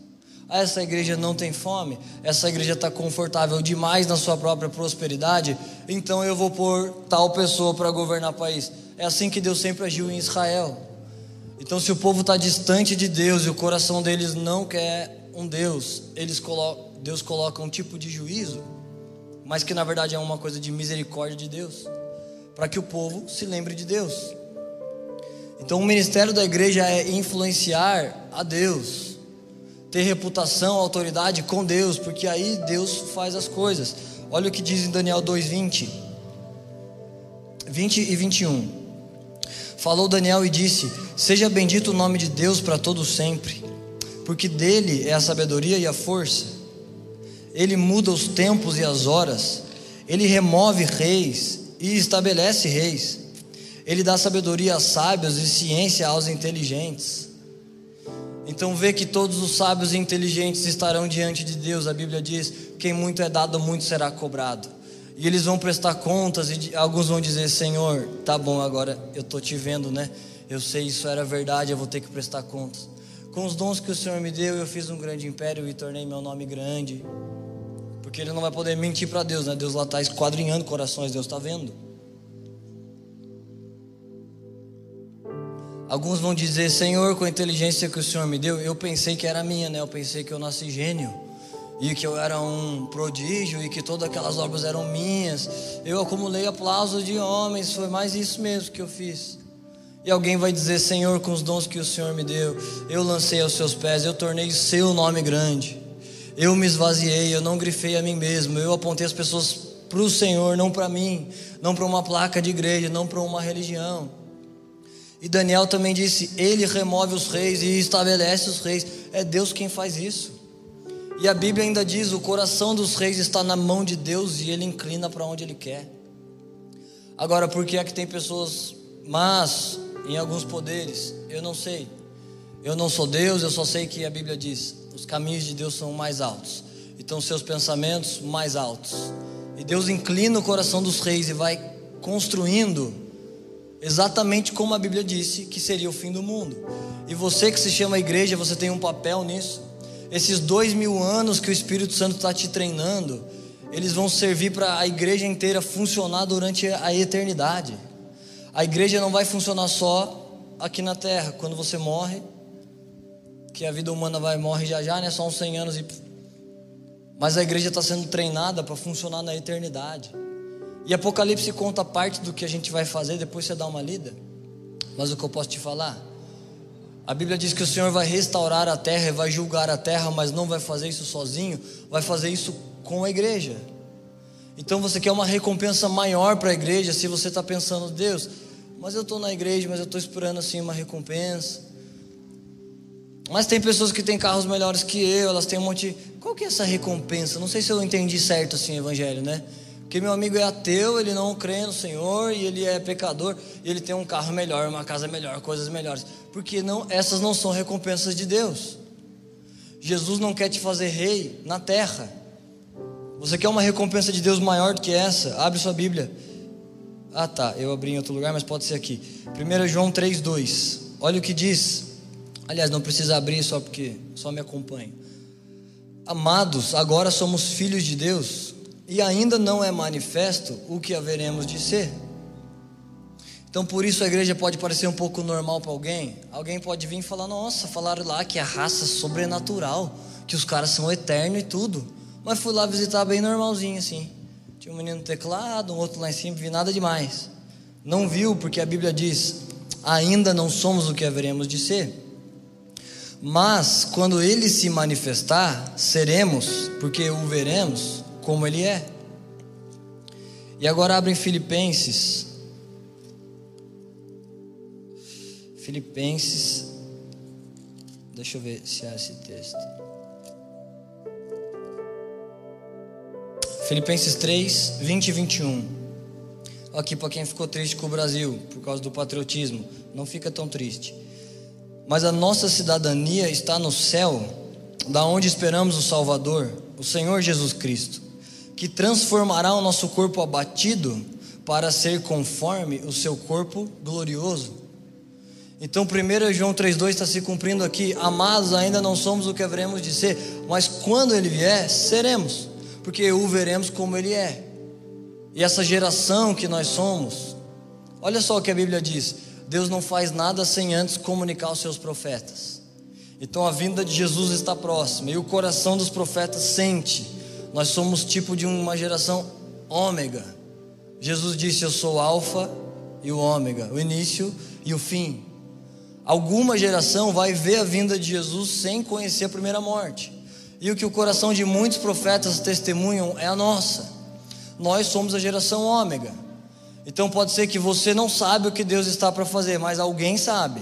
Ah, essa igreja não tem fome, essa igreja está confortável demais na sua própria prosperidade, então eu vou pôr tal pessoa para governar o país. É assim que Deus sempre agiu em Israel. Então, se o povo está distante de Deus e o coração deles não quer um Deus, eles Deus coloca um tipo de juízo, mas que na verdade é uma coisa de misericórdia de Deus, para que o povo se lembre de Deus. Então, o ministério da igreja é influenciar a Deus, ter reputação, autoridade com Deus, porque aí Deus faz as coisas. Olha o que diz em Daniel 2:20. 20 e 21. Falou Daniel e disse: Seja bendito o nome de Deus para todo sempre, porque dele é a sabedoria e a força. Ele muda os tempos e as horas, ele remove reis e estabelece reis. Ele dá sabedoria aos sábios e ciência aos inteligentes. Então vê que todos os sábios e inteligentes estarão diante de Deus. A Bíblia diz: quem muito é dado, muito será cobrado. E eles vão prestar contas e alguns vão dizer: Senhor, tá bom, agora eu estou te vendo, né? Eu sei isso era verdade, eu vou ter que prestar contas. Com os dons que o Senhor me deu, eu fiz um grande império e tornei meu nome grande. Porque ele não vai poder mentir para Deus, né? Deus lá está esquadrinhando corações, Deus está vendo. Alguns vão dizer, Senhor, com a inteligência que o Senhor me deu, eu pensei que era minha, né? Eu pensei que eu nasci gênio e que eu era um prodígio e que todas aquelas obras eram minhas. Eu acumulei aplausos de homens, foi mais isso mesmo que eu fiz. E alguém vai dizer, Senhor, com os dons que o Senhor me deu, eu lancei aos seus pés, eu tornei o seu nome grande. Eu me esvaziei, eu não grifei a mim mesmo, eu apontei as pessoas para o Senhor, não para mim, não para uma placa de igreja, não para uma religião. E Daniel também disse: Ele remove os reis e estabelece os reis. É Deus quem faz isso. E a Bíblia ainda diz: o coração dos reis está na mão de Deus e ele inclina para onde ele quer. Agora, por que é que tem pessoas más em alguns poderes? Eu não sei. Eu não sou Deus, eu só sei que a Bíblia diz: os caminhos de Deus são mais altos, então seus pensamentos mais altos. E Deus inclina o coração dos reis e vai construindo exatamente como a Bíblia disse que seria o fim do mundo. E você que se chama igreja, você tem um papel nisso. Esses dois mil anos que o Espírito Santo está te treinando, eles vão servir para a igreja inteira funcionar durante a eternidade. A igreja não vai funcionar só aqui na terra, quando você morre, que a vida humana vai morrer já já, né? Só uns 100 anos e mas a igreja está sendo treinada para funcionar na eternidade. E Apocalipse conta parte do que a gente vai fazer, depois você dá uma lida. Mas o que eu posso te falar? A Bíblia diz que o Senhor vai restaurar a terra e vai julgar a terra, mas não vai fazer isso sozinho, vai fazer isso com a igreja. Então você quer uma recompensa maior para a igreja se você está pensando, Deus, mas eu estou na igreja, mas eu estou esperando assim uma recompensa. Mas tem pessoas que têm carros melhores que eu, elas têm um monte. Qual que é essa recompensa? Não sei se eu entendi certo assim o evangelho, né? Porque meu amigo é ateu, ele não crê no Senhor e ele é pecador e ele tem um carro melhor, uma casa melhor, coisas melhores. Porque não, essas não são recompensas de Deus. Jesus não quer te fazer rei na terra. Você quer uma recompensa de Deus maior do que essa? Abre sua Bíblia. Ah, tá, eu abri em outro lugar, mas pode ser aqui. 1 João 3:2. Olha o que diz. Aliás, não precisa abrir só porque só me acompanha. Amados, agora somos filhos de Deus e ainda não é manifesto o que haveremos de ser. Então, por isso a igreja pode parecer um pouco normal para alguém. Alguém pode vir e falar: Nossa, falaram lá que a raça sobrenatural, que os caras são eternos e tudo. Mas fui lá visitar bem normalzinho assim. Tinha um menino no teclado, um outro lá em cima, vi nada demais. Não viu, porque a Bíblia diz: Ainda não somos o que haveremos de ser. Mas quando ele se manifestar, seremos, porque o veremos como ele é. E agora abrem Filipenses. Filipenses. Deixa eu ver se é esse texto. Filipenses 3, 20 e 21. Aqui para quem ficou triste com o Brasil por causa do patriotismo, não fica tão triste. Mas a nossa cidadania está no céu, da onde esperamos o Salvador, o Senhor Jesus Cristo, que transformará o nosso corpo abatido para ser conforme o seu corpo glorioso. Então 1 João 3,2 está se cumprindo aqui. Amados, ainda não somos o que haveremos de ser, mas quando ele vier, seremos, porque o veremos como ele é. E essa geração que nós somos, olha só o que a Bíblia diz: Deus não faz nada sem antes comunicar aos seus profetas. Então a vinda de Jesus está próxima e o coração dos profetas sente. Nós somos tipo de uma geração ômega. Jesus disse: Eu sou o Alfa e o Ômega, o início e o fim. Alguma geração vai ver a vinda de Jesus sem conhecer a primeira morte. E o que o coração de muitos profetas testemunham é a nossa. Nós somos a geração ômega. Então pode ser que você não sabe o que Deus está para fazer, mas alguém sabe.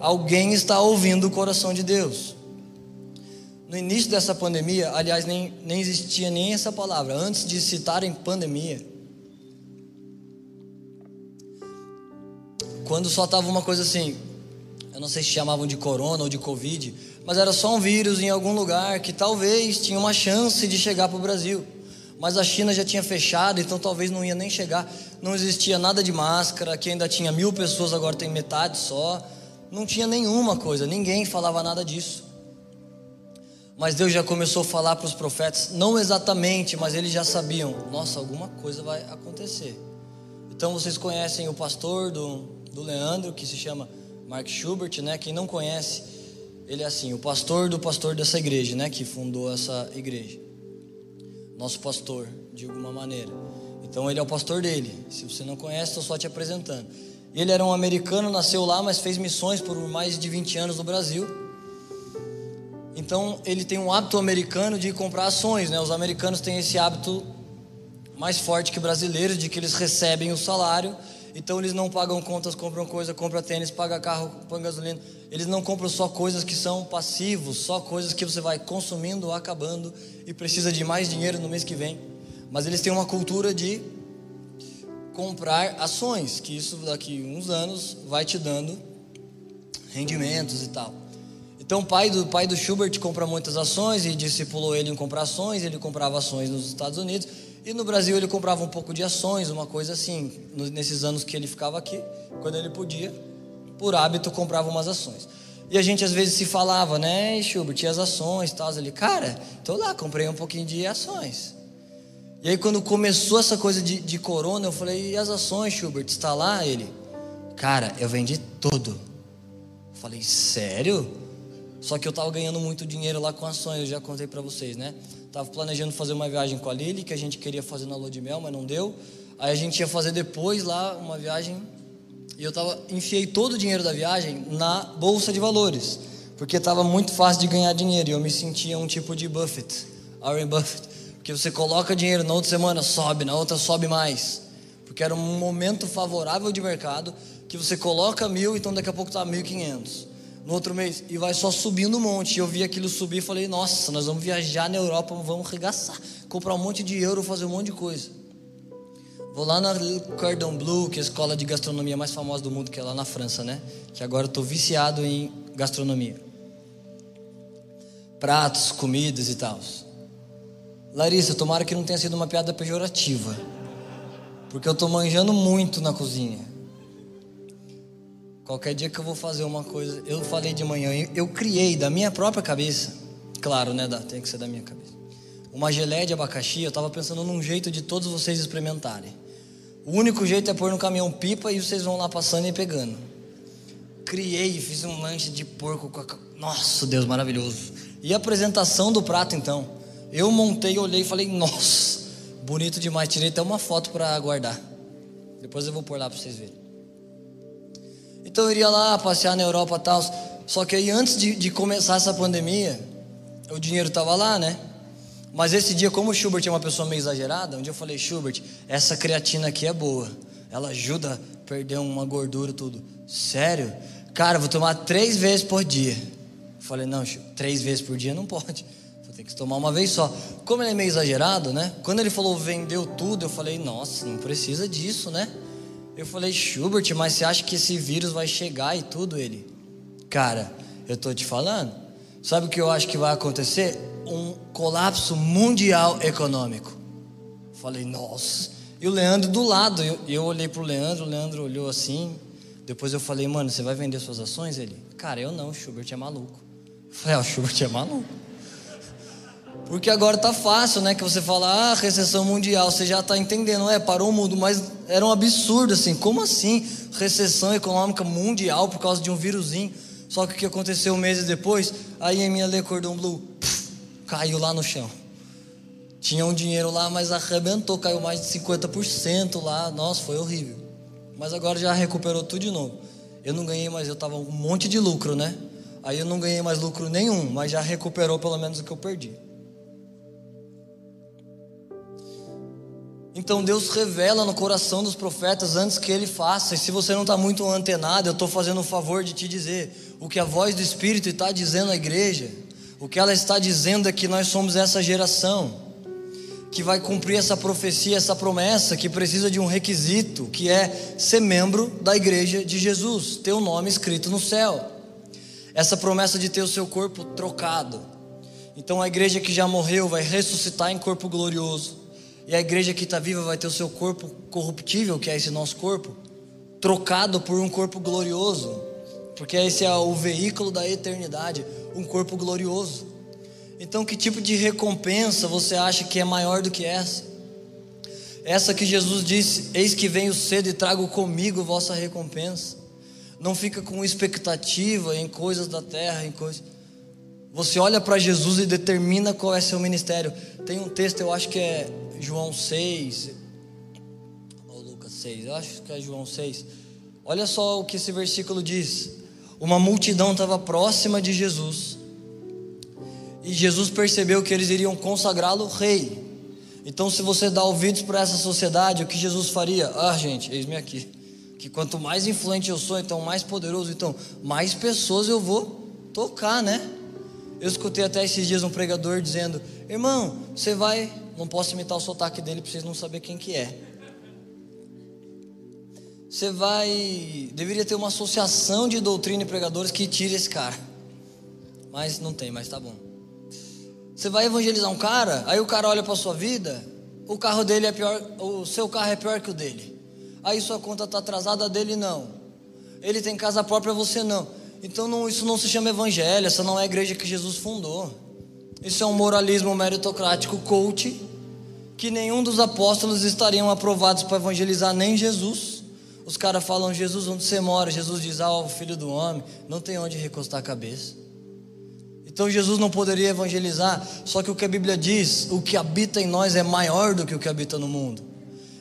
Alguém está ouvindo o coração de Deus. No início dessa pandemia, aliás, nem, nem existia nem essa palavra. Antes de citarem pandemia, quando só estava uma coisa assim, eu não sei se chamavam de corona ou de covid, mas era só um vírus em algum lugar que talvez tinha uma chance de chegar para o Brasil. Mas a China já tinha fechado, então talvez não ia nem chegar. Não existia nada de máscara, que ainda tinha mil pessoas, agora tem metade só. Não tinha nenhuma coisa, ninguém falava nada disso. Mas Deus já começou a falar para os profetas, não exatamente, mas eles já sabiam: nossa, alguma coisa vai acontecer. Então vocês conhecem o pastor do, do Leandro, que se chama Mark Schubert, né? Quem não conhece, ele é assim, o pastor do pastor dessa igreja, né? Que fundou essa igreja. Nosso pastor, de alguma maneira. Então ele é o pastor dele. Se você não conhece, estou só te apresentando. Ele era um americano, nasceu lá, mas fez missões por mais de 20 anos no Brasil. Então ele tem um hábito americano de comprar ações, né? Os americanos têm esse hábito mais forte que brasileiros, de que eles recebem o salário então eles não pagam contas, compram coisa, compram tênis, pagam carro, põe gasolina. Eles não compram só coisas que são passivos, só coisas que você vai consumindo, acabando e precisa de mais dinheiro no mês que vem. Mas eles têm uma cultura de comprar ações, que isso daqui uns anos vai te dando rendimentos e tal. Então o pai do pai do Schubert compra muitas ações e discipulou ele em comprar ações, ele comprava ações nos Estados Unidos e no Brasil ele comprava um pouco de ações, uma coisa assim, nesses anos que ele ficava aqui, quando ele podia, por hábito comprava umas ações. E a gente às vezes se falava, né, Schubert, e as ações e tal. Ele, cara, tô lá, comprei um pouquinho de ações. E aí quando começou essa coisa de, de corona, eu falei, e as ações, Schubert, está lá? Ele, cara, eu vendi tudo. Eu falei, sério? Só que eu tava ganhando muito dinheiro lá com ações, eu já contei para vocês, né? Tava planejando fazer uma viagem com a Lili, que a gente queria fazer na lua de mel, mas não deu. Aí a gente ia fazer depois lá uma viagem e eu tava enfiei todo o dinheiro da viagem na bolsa de valores, porque estava muito fácil de ganhar dinheiro e eu me sentia um tipo de Buffett, Warren Buffett, porque você coloca dinheiro na outra semana sobe, na outra sobe mais, porque era um momento favorável de mercado que você coloca mil, então daqui a pouco tá mil e quinhentos no outro mês, e vai só subindo um monte. Eu vi aquilo subir e falei, nossa, nós vamos viajar na Europa, vamos arregaçar, comprar um monte de euro, fazer um monte de coisa. Vou lá na Cordon Bleu, que é a escola de gastronomia mais famosa do mundo, que é lá na França, né? Que agora eu estou viciado em gastronomia. Pratos, comidas e tal. Larissa, tomara que não tenha sido uma piada pejorativa. Porque eu estou manjando muito na cozinha. Qualquer dia que eu vou fazer uma coisa, eu falei de manhã, eu criei da minha própria cabeça, claro, né, tem que ser da minha cabeça. Uma geleia de abacaxi, eu estava pensando num jeito de todos vocês experimentarem. O único jeito é pôr no caminhão pipa e vocês vão lá passando e pegando. Criei, fiz um lanche de porco com a... Nossa, Deus, maravilhoso. E a apresentação do prato, então? Eu montei, olhei e falei, nossa, bonito demais. Tirei até uma foto para guardar. Depois eu vou pôr lá para vocês verem. Então eu iria lá passear na Europa e tal. Só que aí antes de, de começar essa pandemia, o dinheiro estava lá, né? Mas esse dia, como o Schubert é uma pessoa meio exagerada, um dia eu falei, Schubert, essa creatina aqui é boa. Ela ajuda a perder uma gordura tudo. Sério? Cara, vou tomar três vezes por dia. Eu falei, não, três vezes por dia não pode. Ter que tomar uma vez só. como ele é meio exagerado, né? Quando ele falou vendeu tudo, eu falei, nossa, não precisa disso, né? Eu falei, Schubert, mas você acha que esse vírus vai chegar e tudo? Ele, cara, eu tô te falando. Sabe o que eu acho que vai acontecer? Um colapso mundial econômico. Falei, nossa. E o Leandro do lado, eu, eu olhei pro Leandro, o Leandro olhou assim. Depois eu falei, mano, você vai vender suas ações? Ele, cara, eu não, Schubert é maluco. Eu falei, ah, o Schubert é maluco. Porque agora tá fácil, né? Que você fala, ah, recessão mundial, você já tá entendendo, é, parou o mundo, mas era um absurdo assim. Como assim? Recessão econômica mundial por causa de um vírusinho. Só que o que aconteceu meses depois, aí a minha lei Cordon Blue caiu lá no chão. Tinha um dinheiro lá, mas arrebentou, caiu mais de 50% lá. Nossa, foi horrível. Mas agora já recuperou tudo de novo. Eu não ganhei, mas eu tava um monte de lucro, né? Aí eu não ganhei mais lucro nenhum, mas já recuperou pelo menos o que eu perdi. Então Deus revela no coração dos profetas antes que ele faça. E se você não está muito antenado, eu estou fazendo o favor de te dizer o que a voz do Espírito está dizendo à igreja. O que ela está dizendo é que nós somos essa geração que vai cumprir essa profecia, essa promessa, que precisa de um requisito, que é ser membro da igreja de Jesus, ter o nome escrito no céu. Essa promessa de ter o seu corpo trocado. Então a igreja que já morreu vai ressuscitar em corpo glorioso e a igreja que está viva vai ter o seu corpo corruptível, que é esse nosso corpo, trocado por um corpo glorioso, porque esse é o veículo da eternidade, um corpo glorioso. Então, que tipo de recompensa você acha que é maior do que essa? Essa que Jesus disse: Eis que venho cedo e trago comigo vossa recompensa. Não fica com expectativa em coisas da terra, em coisas. Você olha para Jesus e determina qual é seu ministério. Tem um texto, eu acho que é João 6, ou Lucas 6, eu acho que é João 6. Olha só o que esse versículo diz. Uma multidão estava próxima de Jesus. E Jesus percebeu que eles iriam consagrá-lo rei. Então, se você dá ouvidos para essa sociedade, o que Jesus faria? Ah, gente, eis-me aqui. Que quanto mais influente eu sou, então mais poderoso, então mais pessoas eu vou tocar, né? Eu escutei até esses dias um pregador dizendo: Irmão, você vai não posso imitar o sotaque dele para vocês não saber quem que é. Você vai. Deveria ter uma associação de doutrina e pregadores que tire esse cara. Mas não tem, mas tá bom. Você vai evangelizar um cara, aí o cara olha para sua vida, o carro dele é pior, o seu carro é pior que o dele. Aí sua conta está atrasada, a dele não. Ele tem casa própria, você não. Então não, isso não se chama evangelho, essa não é a igreja que Jesus fundou. Isso é um moralismo meritocrático coach, que nenhum dos apóstolos estariam aprovados para evangelizar, nem Jesus. Os caras falam, Jesus, onde você mora? Jesus diz, ah, filho do homem, não tem onde recostar a cabeça. Então Jesus não poderia evangelizar, só que o que a Bíblia diz, o que habita em nós é maior do que o que habita no mundo.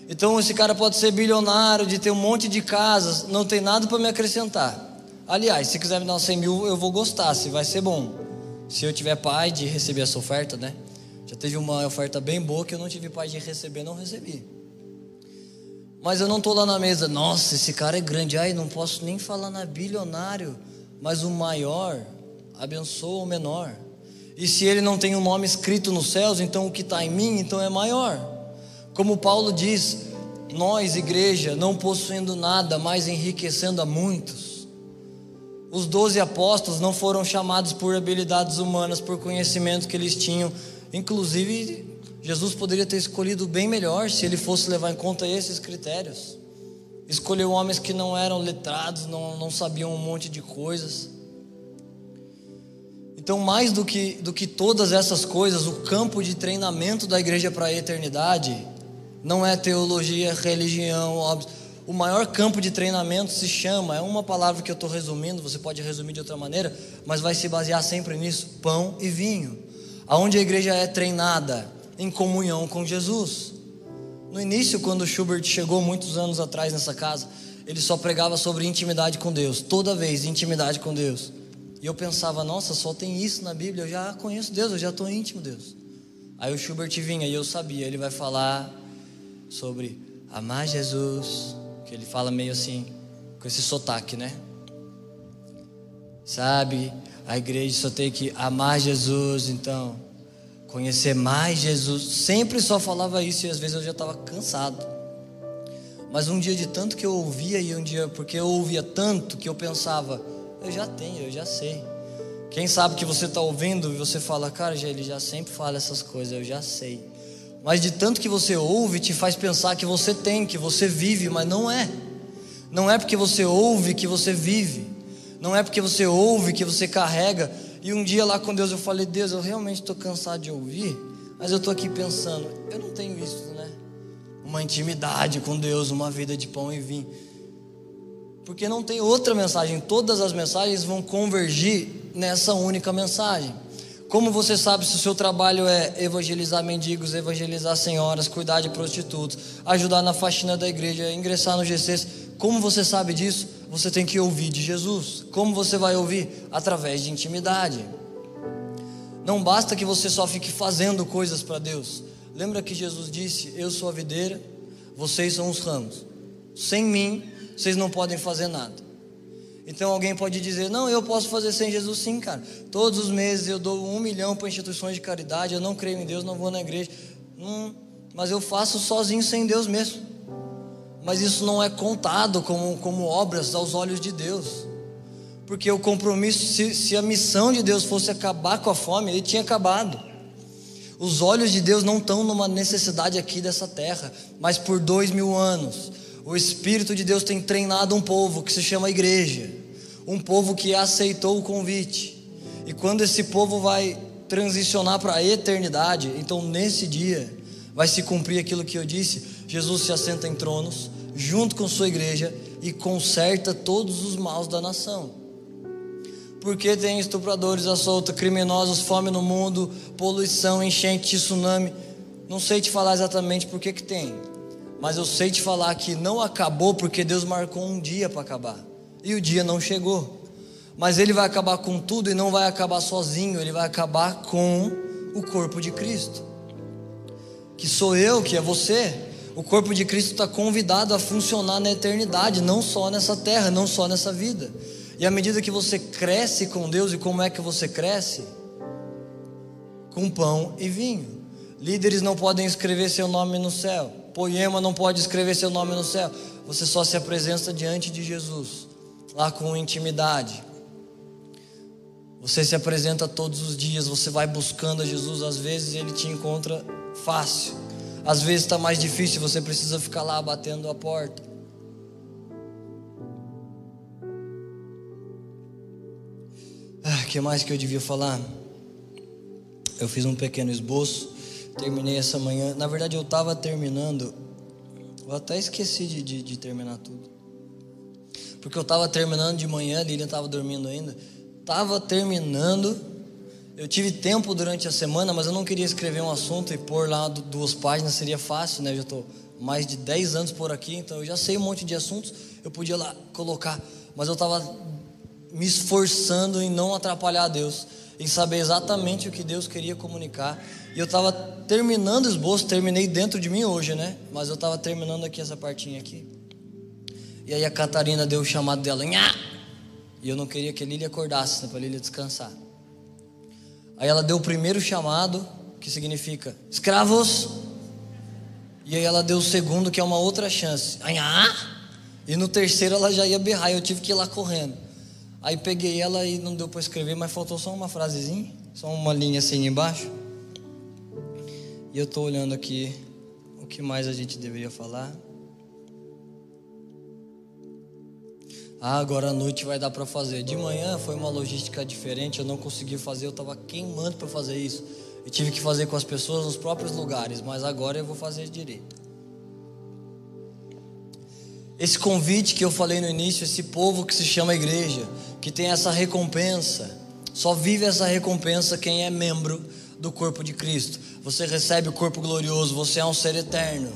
Então esse cara pode ser bilionário, de ter um monte de casas, não tem nada para me acrescentar. Aliás, se quiser me dar 100 mil, eu vou gostar, se vai ser bom. Se eu tiver pai de receber essa oferta, né? Já teve uma oferta bem boa que eu não tive pai de receber, não recebi. Mas eu não estou lá na mesa, nossa, esse cara é grande, ai, não posso nem falar na bilionário, mas o maior abençoa o menor. E se ele não tem o um nome escrito nos céus, então o que está em mim, então é maior. Como Paulo diz, nós, igreja, não possuindo nada, mas enriquecendo a muitos os doze apóstolos não foram chamados por habilidades humanas, por conhecimento que eles tinham. Inclusive, Jesus poderia ter escolhido bem melhor se ele fosse levar em conta esses critérios. Escolheu homens que não eram letrados, não, não sabiam um monte de coisas. Então, mais do que, do que todas essas coisas, o campo de treinamento da igreja para a eternidade não é teologia, religião, óbvio o maior campo de treinamento se chama, é uma palavra que eu estou resumindo, você pode resumir de outra maneira, mas vai se basear sempre nisso: pão e vinho. Aonde a igreja é treinada em comunhão com Jesus. No início, quando Schubert chegou muitos anos atrás nessa casa, ele só pregava sobre intimidade com Deus, toda vez intimidade com Deus. E eu pensava, nossa, só tem isso na Bíblia, eu já conheço Deus, eu já estou íntimo Deus. Aí o Schubert vinha e eu sabia, ele vai falar sobre amar Jesus, que ele fala meio assim, com esse sotaque, né? Sabe, a igreja só tem que amar Jesus, então. conhecer mais Jesus. Sempre só falava isso e às vezes eu já estava cansado. Mas um dia de tanto que eu ouvia e um dia porque eu ouvia tanto que eu pensava, eu já tenho, eu já sei. Quem sabe que você está ouvindo e você fala, cara, ele já sempre fala essas coisas, eu já sei. Mas de tanto que você ouve, te faz pensar que você tem, que você vive, mas não é. Não é porque você ouve que você vive. Não é porque você ouve que você carrega e um dia lá com Deus eu falei: Deus, eu realmente estou cansado de ouvir, mas eu estou aqui pensando, eu não tenho isso, né? Uma intimidade com Deus, uma vida de pão e vinho. Porque não tem outra mensagem, todas as mensagens vão convergir nessa única mensagem. Como você sabe se o seu trabalho é evangelizar mendigos, evangelizar senhoras, cuidar de prostitutos, ajudar na faxina da igreja, ingressar no GCs? Como você sabe disso? Você tem que ouvir de Jesus. Como você vai ouvir? Através de intimidade. Não basta que você só fique fazendo coisas para Deus. Lembra que Jesus disse: Eu sou a videira, vocês são os ramos. Sem mim, vocês não podem fazer nada. Então alguém pode dizer: Não, eu posso fazer sem Jesus sim, cara. Todos os meses eu dou um milhão para instituições de caridade. Eu não creio em Deus, não vou na igreja. Hum, mas eu faço sozinho sem Deus mesmo mas isso não é contado como, como obras aos olhos de Deus. Porque o compromisso, se, se a missão de Deus fosse acabar com a fome, ele tinha acabado. Os olhos de Deus não estão numa necessidade aqui dessa terra, mas por dois mil anos, o Espírito de Deus tem treinado um povo que se chama igreja, um povo que aceitou o convite. E quando esse povo vai transicionar para a eternidade, então nesse dia vai se cumprir aquilo que eu disse: Jesus se assenta em tronos, junto com sua igreja e conserta todos os maus da nação. Porque tem estupradores à solta, criminosos, fome no mundo, poluição, enchente, tsunami. Não sei te falar exatamente por que que tem, mas eu sei te falar que não acabou porque Deus marcou um dia para acabar. E o dia não chegou. Mas ele vai acabar com tudo e não vai acabar sozinho, ele vai acabar com o corpo de Cristo. Que sou eu, que é você, o corpo de Cristo está convidado a funcionar na eternidade, não só nessa terra, não só nessa vida. E à medida que você cresce com Deus, e como é que você cresce? Com pão e vinho. Líderes não podem escrever seu nome no céu. Poema não pode escrever seu nome no céu. Você só se apresenta diante de Jesus, lá com intimidade. Você se apresenta todos os dias, você vai buscando a Jesus, às vezes ele te encontra fácil. Às vezes está mais difícil, você precisa ficar lá batendo a porta. Ah, que mais que eu devia falar? Eu fiz um pequeno esboço, terminei essa manhã. Na verdade, eu estava terminando. Eu até esqueci de, de, de terminar tudo. Porque eu estava terminando de manhã, a Lilian estava dormindo ainda. Estava terminando eu tive tempo durante a semana, mas eu não queria escrever um assunto e pôr lá duas páginas, seria fácil, né? Eu já estou mais de 10 anos por aqui, então eu já sei um monte de assuntos, eu podia lá colocar, mas eu estava me esforçando em não atrapalhar Deus, em saber exatamente o que Deus queria comunicar. E eu estava terminando o esboço, terminei dentro de mim hoje, né? Mas eu estava terminando aqui essa partinha aqui. E aí a Catarina deu o chamado dela, Nha! e eu não queria que a Lília acordasse, né, para Lília descansar. Aí ela deu o primeiro chamado, que significa escravos. E aí ela deu o segundo, que é uma outra chance. E no terceiro ela já ia berrar, eu tive que ir lá correndo. Aí peguei ela e não deu para escrever, mas faltou só uma frasezinha, só uma linha assim embaixo. E eu estou olhando aqui o que mais a gente deveria falar. Ah, agora à noite vai dar para fazer. De manhã foi uma logística diferente, eu não consegui fazer, eu estava queimando para fazer isso. Eu tive que fazer com as pessoas nos próprios lugares, mas agora eu vou fazer direito. Esse convite que eu falei no início, esse povo que se chama igreja, que tem essa recompensa, só vive essa recompensa quem é membro do corpo de Cristo. Você recebe o corpo glorioso, você é um ser eterno.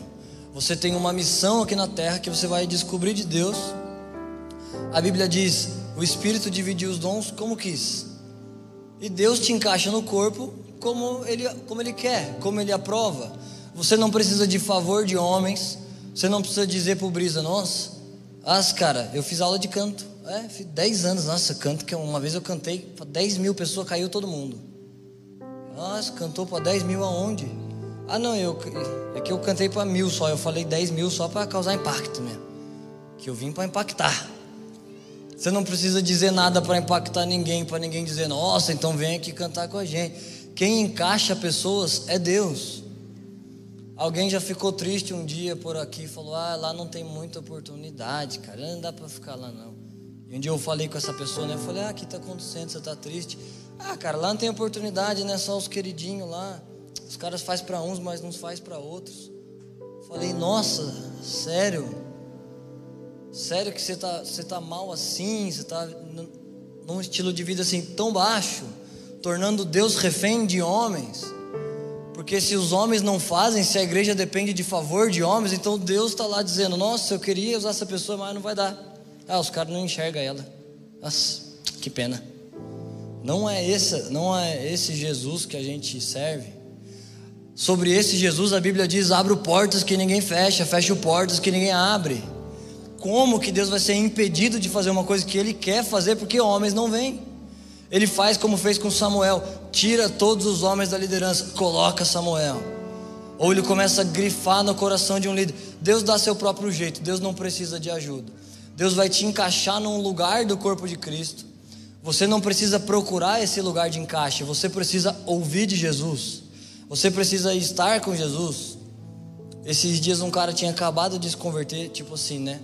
Você tem uma missão aqui na terra que você vai descobrir de Deus a Bíblia diz: o Espírito dividiu os dons como quis. E Deus te encaixa no corpo como ele, como ele quer, como ele aprova. Você não precisa de favor de homens. Você não precisa dizer pro Brisa, nossa, as cara, eu fiz aula de canto. É, fiz 10 anos, nossa, canto que uma vez eu cantei, 10 mil pessoas, caiu todo mundo. Nossa, cantou para 10 mil aonde? Ah, não, eu, é que eu cantei para mil só. Eu falei 10 mil só para causar impacto mesmo. Que eu vim para impactar. Você não precisa dizer nada para impactar ninguém, para ninguém dizer, nossa, então vem aqui cantar com a gente. Quem encaixa pessoas é Deus. Alguém já ficou triste um dia por aqui e falou: Ah, lá não tem muita oportunidade, cara, não dá para ficar lá não. E um dia eu falei com essa pessoa, né? Eu falei: Ah, o que está acontecendo? Você está triste? Ah, cara, lá não tem oportunidade, né? Só os queridinhos lá. Os caras faz para uns, mas não faz para outros. Falei: Nossa, sério? Sério que você está você tá mal assim? Você está num estilo de vida assim tão baixo, tornando Deus refém de homens? Porque se os homens não fazem, se a igreja depende de favor de homens, então Deus está lá dizendo: Nossa, eu queria usar essa pessoa, mas não vai dar. Ah, os caras não enxergam ela. Nossa, que pena. Não é esse, não é esse Jesus que a gente serve. Sobre esse Jesus a Bíblia diz: abro portas que ninguém fecha, fecho portas que ninguém abre. Como que Deus vai ser impedido de fazer uma coisa que Ele quer fazer porque homens não vêm? Ele faz como fez com Samuel: tira todos os homens da liderança, coloca Samuel. Ou ele começa a grifar no coração de um líder. Deus dá seu próprio jeito, Deus não precisa de ajuda. Deus vai te encaixar num lugar do corpo de Cristo. Você não precisa procurar esse lugar de encaixe, você precisa ouvir de Jesus. Você precisa estar com Jesus. Esses dias um cara tinha acabado de se converter, tipo assim, né?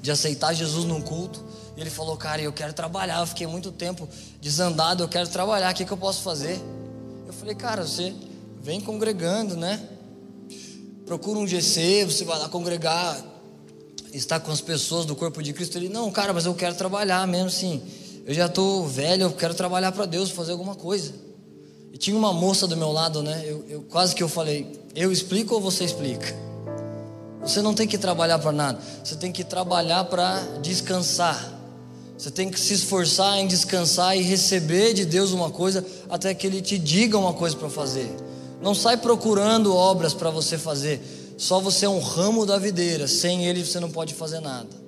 De aceitar Jesus num culto. E ele falou, cara, eu quero trabalhar. Eu fiquei muito tempo desandado, eu quero trabalhar. O que, que eu posso fazer? Eu falei, cara, você vem congregando, né? Procura um GC, você vai lá congregar, estar com as pessoas do corpo de Cristo. Ele, não, cara, mas eu quero trabalhar mesmo assim. Eu já estou velho, eu quero trabalhar para Deus, fazer alguma coisa. E tinha uma moça do meu lado, né? Eu, eu quase que eu falei, eu explico ou você explica? Você não tem que trabalhar para nada, você tem que trabalhar para descansar. Você tem que se esforçar em descansar e receber de Deus uma coisa até que Ele te diga uma coisa para fazer. Não sai procurando obras para você fazer. Só você é um ramo da videira. Sem Ele você não pode fazer nada.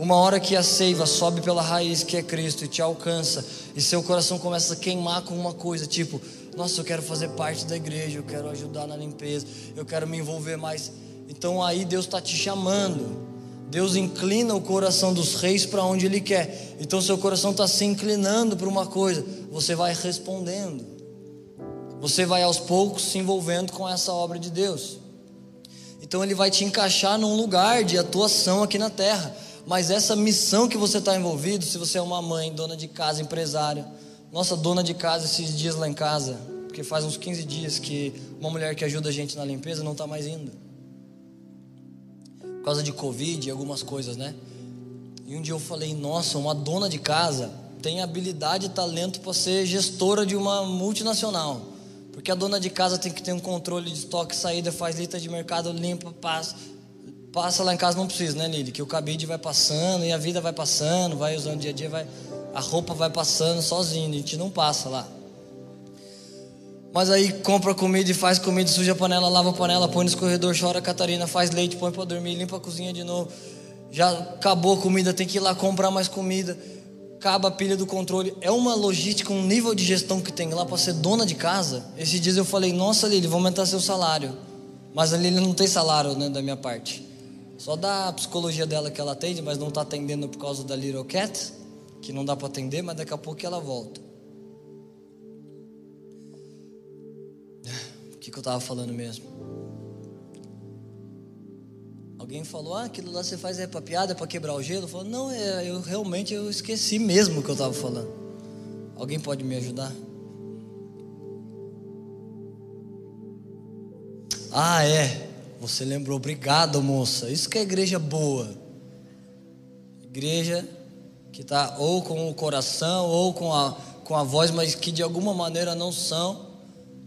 Uma hora que a seiva sobe pela raiz que é Cristo e te alcança e seu coração começa a queimar com uma coisa tipo, nossa, eu quero fazer parte da igreja, eu quero ajudar na limpeza, eu quero me envolver mais. Então aí Deus está te chamando Deus inclina o coração dos reis para onde Ele quer. Então, seu coração está se inclinando para uma coisa, você vai respondendo. Você vai aos poucos se envolvendo com essa obra de Deus. Então, Ele vai te encaixar num lugar de atuação aqui na terra. Mas essa missão que você está envolvido, se você é uma mãe, dona de casa, empresária, nossa dona de casa esses dias lá em casa, porque faz uns 15 dias que uma mulher que ajuda a gente na limpeza não está mais indo por causa de Covid e algumas coisas, né? E um dia eu falei, nossa, uma dona de casa tem habilidade e talento para ser gestora de uma multinacional. Porque a dona de casa tem que ter um controle de estoque, saída, faz lista de mercado, limpa, passa. Passa lá em casa não precisa, né, Lili? Que o cabide vai passando e a vida vai passando, vai usando dia a dia, vai, a roupa vai passando sozinho, a gente não passa lá. Mas aí compra comida e faz comida, suja a panela, lava a panela, põe no escorredor, chora Catarina, faz leite, põe para dormir, limpa a cozinha de novo. Já acabou a comida, tem que ir lá comprar mais comida. Acaba a pilha do controle. É uma logística, um nível de gestão que tem lá para ser dona de casa. Esses dias eu falei, nossa Lili, vou aumentar seu salário. Mas a Lili não tem salário né, da minha parte. Só da psicologia dela que ela atende, mas não está atendendo por causa da Little Cat, que não dá para atender, mas daqui a pouco ela volta. que, que eu estava falando mesmo? Alguém falou, ah, aquilo lá você faz é para piada, é para quebrar o gelo? Falei, não, é, eu realmente eu esqueci mesmo o que eu estava falando. Alguém pode me ajudar? Ah, é. Você lembrou, obrigado, moça. Isso que é igreja boa. Igreja que está ou com o coração ou com a, com a voz, mas que de alguma maneira não são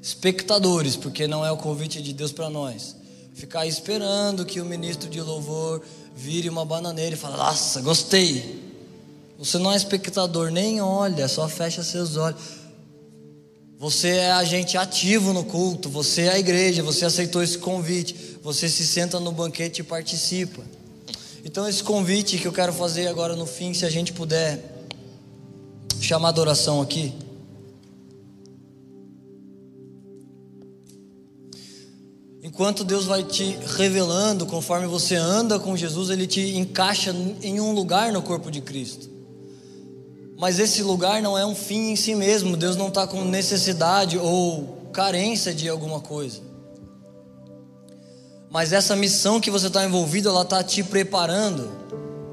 espectadores, porque não é o convite de Deus para nós. Ficar esperando que o ministro de louvor vire uma bananeira e fale: Nossa, gostei. Você não é espectador, nem olha, só fecha seus olhos. Você é agente ativo no culto, você é a igreja, você aceitou esse convite, você se senta no banquete e participa. Então, esse convite que eu quero fazer agora no fim, se a gente puder chamar a adoração aqui. Enquanto Deus vai te revelando, conforme você anda com Jesus, Ele te encaixa em um lugar no corpo de Cristo. Mas esse lugar não é um fim em si mesmo, Deus não está com necessidade ou carência de alguma coisa. Mas essa missão que você está envolvido, ela está te preparando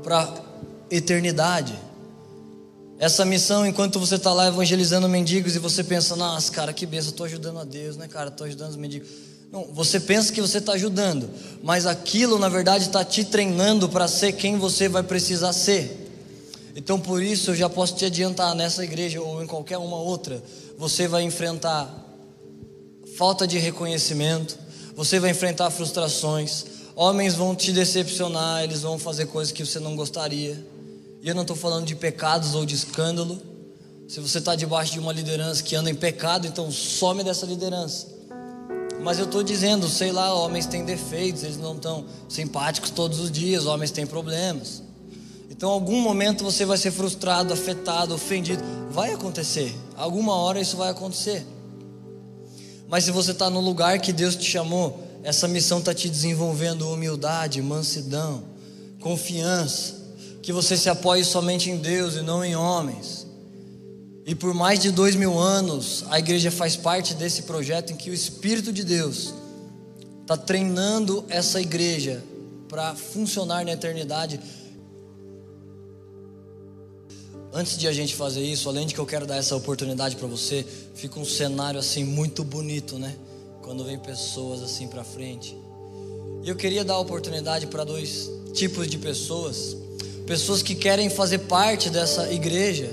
para eternidade. Essa missão, enquanto você está lá evangelizando mendigos e você pensa, nossa, cara, que benção, estou ajudando a Deus, né, cara, estou ajudando os mendigos. Não, você pensa que você está ajudando, mas aquilo, na verdade, está te treinando para ser quem você vai precisar ser. Então, por isso, eu já posso te adiantar nessa igreja ou em qualquer uma outra, você vai enfrentar falta de reconhecimento, você vai enfrentar frustrações, homens vão te decepcionar, eles vão fazer coisas que você não gostaria. E eu não estou falando de pecados ou de escândalo. Se você está debaixo de uma liderança que anda em pecado, então some dessa liderança. Mas eu estou dizendo, sei lá, homens têm defeitos, eles não estão simpáticos todos os dias, homens têm problemas. Então, algum momento você vai ser frustrado, afetado, ofendido. Vai acontecer. Alguma hora isso vai acontecer. Mas se você está no lugar que Deus te chamou, essa missão está te desenvolvendo humildade, mansidão, confiança que você se apoie somente em Deus e não em homens. E por mais de dois mil anos, a igreja faz parte desse projeto em que o Espírito de Deus está treinando essa igreja para funcionar na eternidade. Antes de a gente fazer isso, além de que eu quero dar essa oportunidade para você, fica um cenário assim muito bonito, né? Quando vem pessoas assim para frente. E eu queria dar oportunidade para dois tipos de pessoas pessoas que querem fazer parte dessa igreja.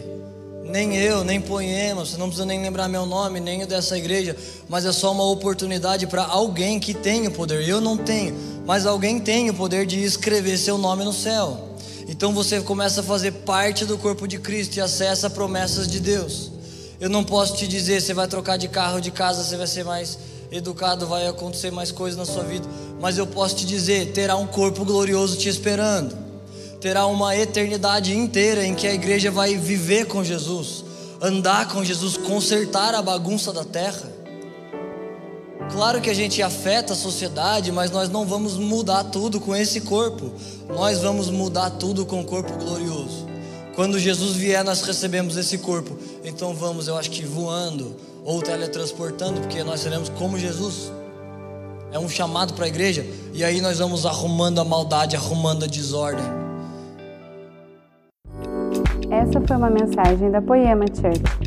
Nem eu, nem Poema, você não precisa nem lembrar meu nome, nem o dessa igreja, mas é só uma oportunidade para alguém que tem o poder. Eu não tenho, mas alguém tem o poder de escrever seu nome no céu. Então você começa a fazer parte do corpo de Cristo e acessa promessas de Deus. Eu não posso te dizer, você vai trocar de carro, de casa, você vai ser mais educado, vai acontecer mais coisas na sua vida, mas eu posso te dizer, terá um corpo glorioso te esperando terá uma eternidade inteira em que a igreja vai viver com Jesus, andar com Jesus, consertar a bagunça da terra. Claro que a gente afeta a sociedade, mas nós não vamos mudar tudo com esse corpo. Nós vamos mudar tudo com o corpo glorioso. Quando Jesus vier, nós recebemos esse corpo. Então vamos, eu acho que voando ou teletransportando, porque nós seremos como Jesus. É um chamado para a igreja, e aí nós vamos arrumando a maldade, arrumando a desordem. Essa foi uma mensagem da Poema Church.